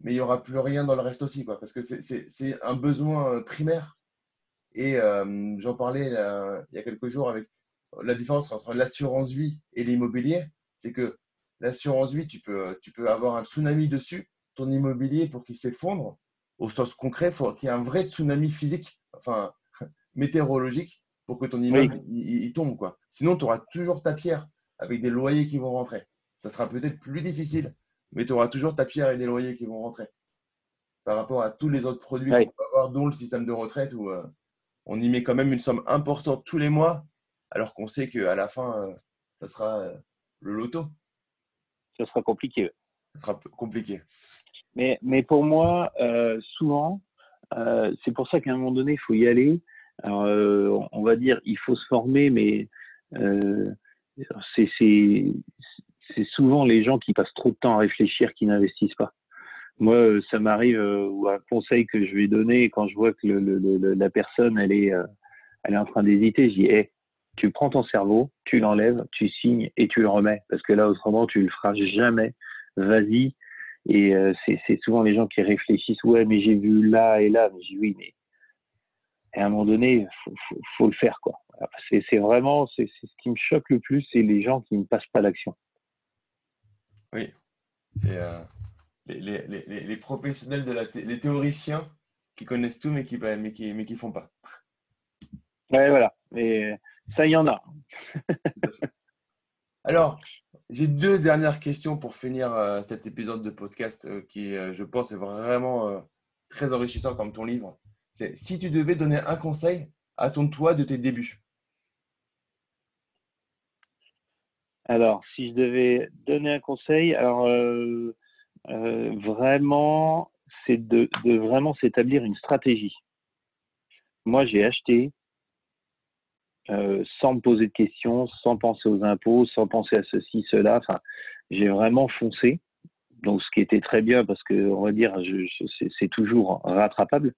Speaker 1: mais il n'y aura plus rien dans le reste aussi. Quoi, parce que c'est un besoin euh, primaire et euh, j'en parlais il y a quelques jours avec la différence entre l'assurance vie et l'immobilier. C'est que l'assurance vie, tu peux, tu peux avoir un tsunami dessus. Ton immobilier, pour qu'il s'effondre, au sens concret, il faut qu'il y ait un vrai tsunami physique, enfin météorologique, pour que ton immeuble il, tombe. Quoi. Sinon, tu auras toujours ta pierre avec des loyers qui vont rentrer. Ça sera peut-être plus difficile, mais tu auras toujours ta pierre et des loyers qui vont rentrer par rapport à tous les autres produits qu'on peut avoir, dont le système de retraite ou, euh, on y met quand même une somme importante tous les mois, alors qu'on sait qu'à la fin, euh, ça sera euh, le loto.
Speaker 2: Ça sera compliqué.
Speaker 1: Ça sera compliqué.
Speaker 2: Mais, mais pour moi, euh, souvent, c'est pour ça qu'à un moment donné, il faut y aller. Alors, on va dire, il faut se former, mais c'est souvent les gens qui passent trop de temps à réfléchir qui n'investissent pas. Moi, euh, ça m'arrive euh, ou un conseil que je vais donner quand je vois que le, la personne elle est, euh, elle est en train d'hésiter, je dis hey, tu prends ton cerveau, tu l'enlèves, tu signes et tu le remets parce que là autrement tu le feras jamais. Vas-y. Et c'est souvent les gens qui réfléchissent ouais mais j'ai vu là et là, mais je dis oui mais à un moment donné faut, faut, faut le faire quoi. C'est vraiment c'est ce qui me choque le plus, c'est les gens qui ne passent pas l'action.
Speaker 1: Oui, c'est les, les, les, professionnels de la les théoriciens qui connaissent tout mais qui mais qui mais qui font pas.
Speaker 2: Ouais, voilà. Mais ça, y en a.
Speaker 1: Alors, j'ai deux dernières questions pour finir euh, cet épisode de podcast euh, qui, euh, je pense, est vraiment très enrichissant comme ton livre. C'est si tu devais donner un conseil à ton toi de tes débuts.
Speaker 2: Alors, si je devais donner un conseil, alors euh, vraiment, c'est de, de, vraiment s'établir une stratégie. Moi, j'ai acheté euh, sans me poser de questions, sans penser aux impôts, sans penser à ceci, cela. J'ai vraiment foncé. Donc, ce qui était très bien parce que, on va dire, c'est toujours rattrapable.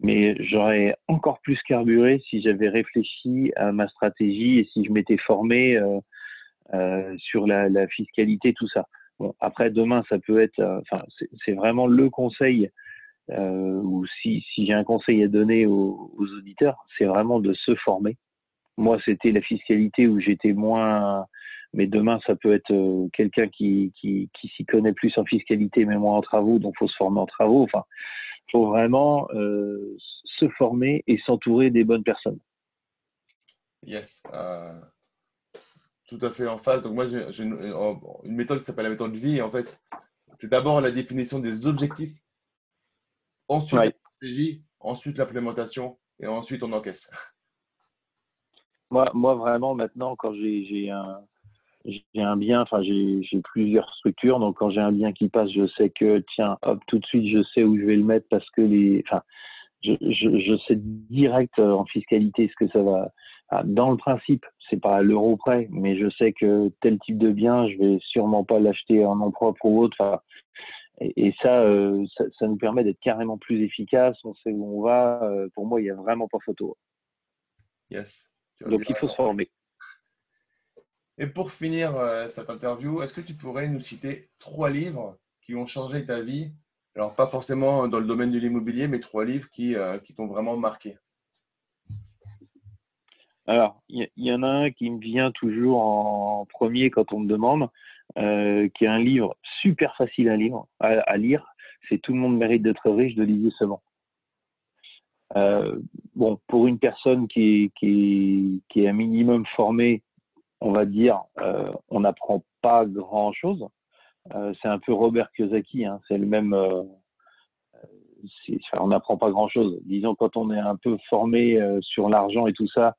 Speaker 2: Mais j'aurais encore plus carburé si j'avais réfléchi à ma stratégie et si je m'étais formé euh, euh, sur la, fiscalité, tout ça. Bon, après, demain, ça peut être, enfin, c'est vraiment le conseil, ou si j'ai un conseil à donner aux, auditeurs, c'est vraiment de se former. Moi, c'était la fiscalité où j'étais moins, mais demain, ça peut être euh, quelqu'un qui, qui, qui s'y connaît plus en fiscalité, mais moins en travaux, donc faut se former en travaux. Enfin, faut vraiment euh, se former et s'entourer des bonnes personnes.
Speaker 1: Yes. Euh, tout à fait en phase. Donc moi, j'ai une, méthode qui s'appelle la méthode de vie. Et en fait, c'est d'abord la définition des objectifs, ensuite la stratégie, ensuite l'implémentation et ensuite on encaisse.
Speaker 2: Moi, moi vraiment, maintenant, quand j'ai un, un bien, enfin j'ai plusieurs structures, donc quand j'ai un bien qui passe, je sais que, tiens, hop, tout de suite, je sais où je vais le mettre parce que les, enfin, je, sais direct euh, en fiscalité ce que ça va, ah, dans le principe, c'est pas à l'euro près, mais je sais que tel type de bien, je vais sûrement pas l'acheter en nom propre ou autre. et, euh, ça, ça, nous permet d'être carrément plus efficace. On sait où on va. Euh, pour moi, il n'y a vraiment pas photo.
Speaker 1: Yes.
Speaker 2: Donc, il faut se former.
Speaker 1: Et pour finir euh, cette interview, est-ce que tu pourrais nous citer trois livres qui ont changé ta vie? Alors, pas forcément dans le domaine de l'immobilier, mais trois livres qui, euh, qui t'ont vraiment marqué.
Speaker 2: Alors, il y, en a un qui me vient toujours en premier quand on me demande, euh, qui est un livre super facile à lire. À, lire. C'est Tout le monde mérite d'être riche de Olivier Sevant. bon, pour une personne qui qui, qui est un minimum formée on va dire, euh, on n'apprend pas grand-chose. Euh, c'est un peu Robert Kiyosaki, hein, c'est le même. Euh, on n'apprend pas grand-chose. Disons quand on est un peu formé sur l'argent et tout ça.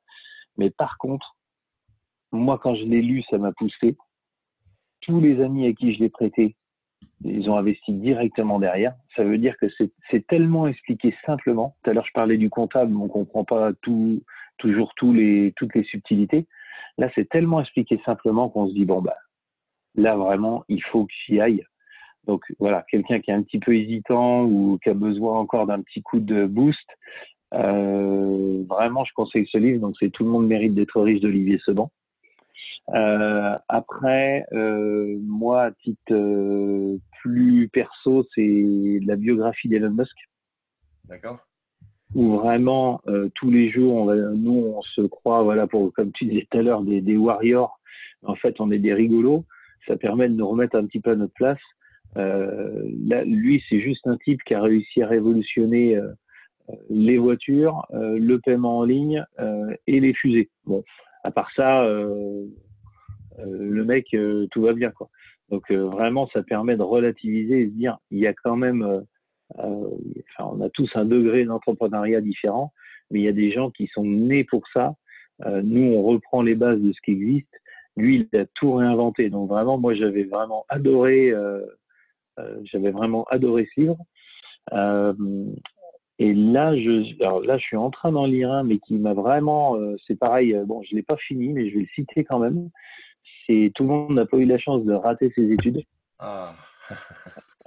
Speaker 2: Mais par contre, moi quand je l'ai lu, ça m'a poussé. Tous les amis à qui je l'ai prêté, ils ont investi directement derrière. Ça veut dire que c'est tellement expliqué simplement. Tout à l'heure, je parlais du comptable, mais on comprend pas tout, toujours tous les, toutes les subtilités. Là, c'est tellement expliqué simplement qu'on se dit, bon, bah, là, vraiment, il faut que j'y aille. Donc, voilà, quelqu'un qui est un petit peu hésitant ou qui a besoin encore d'un petit coup de boost, euh, vraiment, je conseille ce livre. Donc, c'est Tout le monde mérite d'être riche d'Olivier Seban. Euh, après, euh, moi, à titre plus perso, c'est la biographie d'Elon Musk.
Speaker 1: D'accord
Speaker 2: où vraiment euh, tous les jours, on va, nous, on se croit, voilà, pour comme tu disais tout à l'heure, des, des, warriors. En fait, on est des rigolos. Ça permet de nous remettre un petit peu à notre place. Euh, là, lui, c'est juste un type qui a réussi à révolutionner euh, les voitures, euh, le paiement en ligne euh, et les fusées. Bon, à part ça, le mec, tout va bien, quoi. Donc vraiment, ça permet de relativiser et de dire, il y a quand même euh, enfin, on a tous un degré d'entrepreneuriat différent, mais il y a des gens qui sont nés pour ça. Euh, nous, on reprend les bases de ce qui existe. Lui, il a tout réinventé. Donc vraiment, moi, j'avais vraiment adoré, euh, j'avais vraiment adoré ce livre. Et là, je, alors là, je suis en train d'en lire un, mais qui m'a vraiment, c'est pareil. Bon, je l'ai pas fini, mais je vais le citer quand même. C'est tout le monde n'a pas eu la chance de rater ses études. Ah.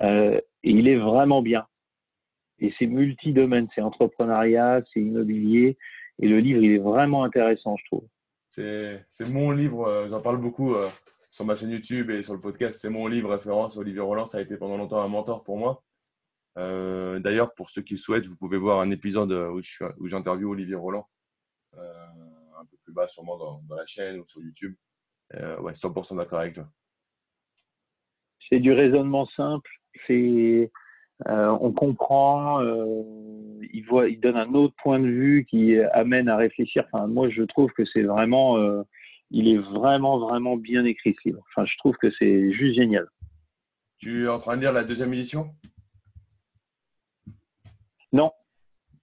Speaker 2: et il est vraiment bien. Et c'est multi-domaine, c'est entrepreneuriat, c'est immobilier. Et le livre, il est vraiment intéressant, je trouve.
Speaker 1: C'est mon livre, euh, j'en parle beaucoup euh, sur ma chaîne YouTube et sur le podcast. C'est mon livre référence. Olivier Roland, ça a été pendant longtemps un mentor pour moi. Euh, d'ailleurs, pour ceux qui le souhaitent, vous pouvez voir un épisode où j'interviewe Olivier Roland, un peu plus bas sûrement dans, dans, la chaîne ou sur YouTube. Ouais, 100% d'accord avec toi.
Speaker 2: C'est du raisonnement simple. C'est euh, on comprend, euh, il, voit, il donne un autre point de vue qui amène à réfléchir. Enfin, moi, je trouve que c'est vraiment, euh, il est vraiment, vraiment bien écrit ce livre. Enfin, je trouve que c'est juste génial.
Speaker 1: Tu es en train de lire la deuxième édition?
Speaker 2: Non,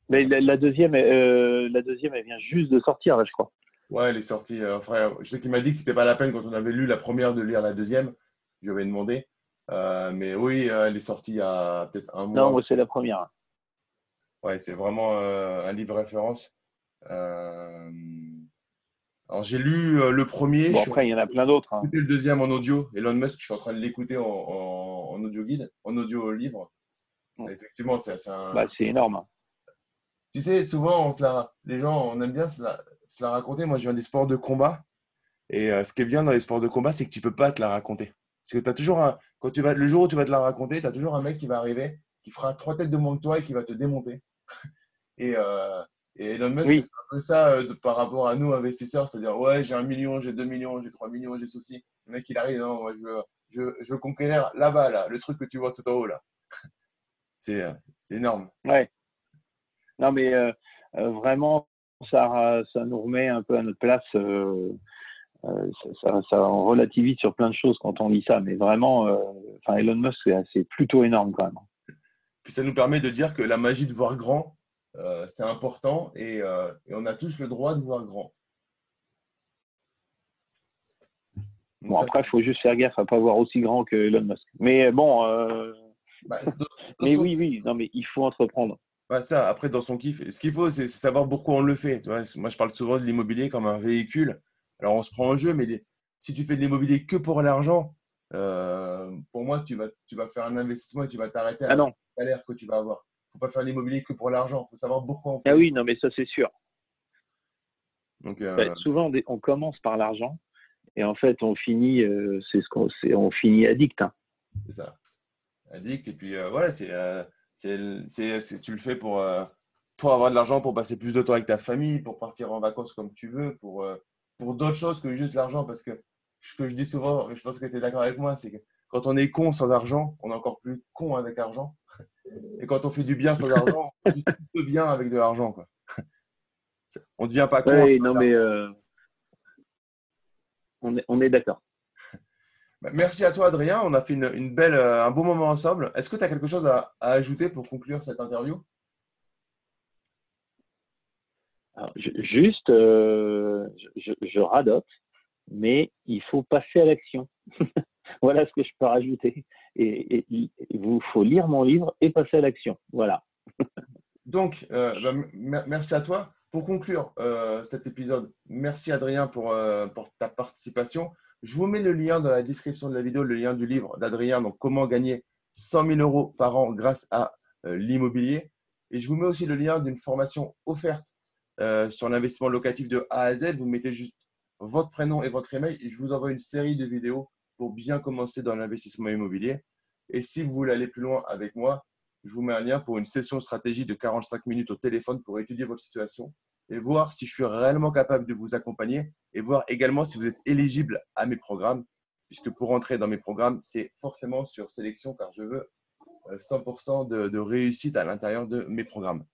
Speaker 2: mais la, deuxième, la deuxième, elle vient juste de sortir, là, je crois.
Speaker 1: Ouais, elle est sortie. frère, je sais qu'il m'a dit que c'était pas la peine quand on avait lu la première de lire la deuxième. Je lui demandé. Euh, mais oui, euh, elle est sortie il y a peut-être un mois.
Speaker 2: Non, c'est la première.
Speaker 1: Ouais, c'est vraiment euh, un livre référence. Alors, j'ai lu le premier.
Speaker 2: Bon, après, il y en a plein d'autres. Hein.
Speaker 1: Le deuxième en audio. Elon Musk, je suis en train de l'écouter en, en, audio guide, en audio livre. Effectivement, c'est un...
Speaker 2: bah, énorme.
Speaker 1: Tu sais, souvent, on se la... les gens, on aime bien se la... se la raconter. Moi, je viens des sports de combat. Et ce qui est bien dans les sports de combat, c'est que tu peux pas te la raconter. Parce que tu as toujours un, quand tu vas, le jour où tu vas te la raconter, tu as toujours un mec qui va arriver, qui fera trois têtes de moins que toi et qui va te démonter. et, euh, et Elon Musk, c'est un peu ça euh, par rapport à nous, investisseurs. C'est-à-dire, ouais, j'ai un million, j'ai deux millions, j'ai trois millions, j'ai ceci. Le mec, il arrive, non, moi, je veux, je, je veux conquérir là-bas, là, le truc que tu vois tout en haut, là. c'est euh, énorme.
Speaker 2: Ouais. Non, mais euh, vraiment, ça, ça nous remet un peu à notre place. Euh, ça, ça, relativise sur plein de choses quand on lit ça, mais vraiment, euh, enfin Elon Musk, c'est plutôt énorme quand même.
Speaker 1: Puis ça nous permet de dire que la magie de voir grand, euh, c'est important et, et, on a tous le droit de voir grand.
Speaker 2: bon, après, il faut juste faire gaffe à ne pas voir aussi grand que Elon Musk. Mais bon, bah, mais oui, oui, non, mais il faut entreprendre.
Speaker 1: Bah ça, après, dans son kiff, ce qu'il faut, c'est savoir pourquoi on le fait. Tu vois Moi, je parle souvent de l'immobilier comme un véhicule. Alors, on se prend en jeu, mais si tu fais de l'immobilier que pour l'argent, euh, pour moi, tu vas, tu vas faire un investissement et tu vas t'arrêter à
Speaker 2: ah
Speaker 1: salaire que tu vas avoir. Il ne faut pas faire l'immobilier que pour l'argent. Il faut savoir pourquoi on fait.
Speaker 2: Ah oui, non, mais ça, c'est sûr. Donc, euh, bah, souvent, on commence par l'argent Et en fait, on finit, c'est ce qu'on, on finit addict. Hein.
Speaker 1: C'est ça, addict. Et puis voilà, c'est, c'est, tu le fais pour pour avoir de l'argent, pour passer plus de temps avec ta famille, pour partir en vacances comme tu veux, pour, euh, pour d'autres choses que juste l'argent. Parce que ce que je dis souvent, je pense que tu es d'accord avec moi, c'est que quand on est con sans argent, on est encore plus con avec argent. Et quand on fait du bien sans argent, on fait tout bien avec de l'argent. On ne devient pas con.
Speaker 2: Oui, non, mais euh, on est, on est d'accord.
Speaker 1: Bah, merci à toi, Adrien. On a fait une, belle, euh, un beau moment ensemble. Est-ce que tu as quelque chose à ajouter pour conclure cette interview?
Speaker 2: Juste, euh, je, radote, mais il faut passer à l'action. voilà ce que je peux rajouter. Et, il vous faut lire mon livre et passer à l'action. Voilà.
Speaker 1: Donc, euh, bah, merci à toi. Pour conclure euh, cet épisode, merci Adrien pour, pour, ta participation. Je vous mets le lien dans la description de la vidéo, le lien du livre d'Adrien, donc comment gagner 100 000 euros par an grâce à l'immobilier. Et je vous mets aussi le lien d'une formation offerte euh, sur l'investissement locatif de A à Z. Vous mettez juste votre prénom et votre email et je vous envoie une série de vidéos pour bien commencer dans l'investissement immobilier. Et si vous voulez aller plus loin avec moi, je vous mets un lien pour une session stratégie de 45 minutes au téléphone pour étudier votre situation et voir si je suis réellement capable de vous accompagner et voir également si vous êtes éligible à mes programmes, puisque pour entrer dans mes programmes, c'est forcément sur sélection car je veux 100% euh, de, de réussite à l'intérieur de mes programmes.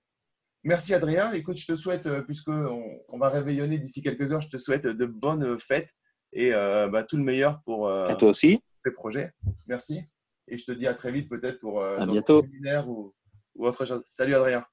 Speaker 1: Merci Adrien. Écoute, je te souhaite, euh, puisqu'on on va réveillonner d'ici quelques heures, je te souhaite de bonnes fêtes et euh, bah, tout le meilleur pour
Speaker 2: euh, toi aussi.
Speaker 1: tes projets. Merci. Et je te dis à très vite peut-être pour
Speaker 2: un séminaire
Speaker 1: ou, ou autre chose. Salut Adrien.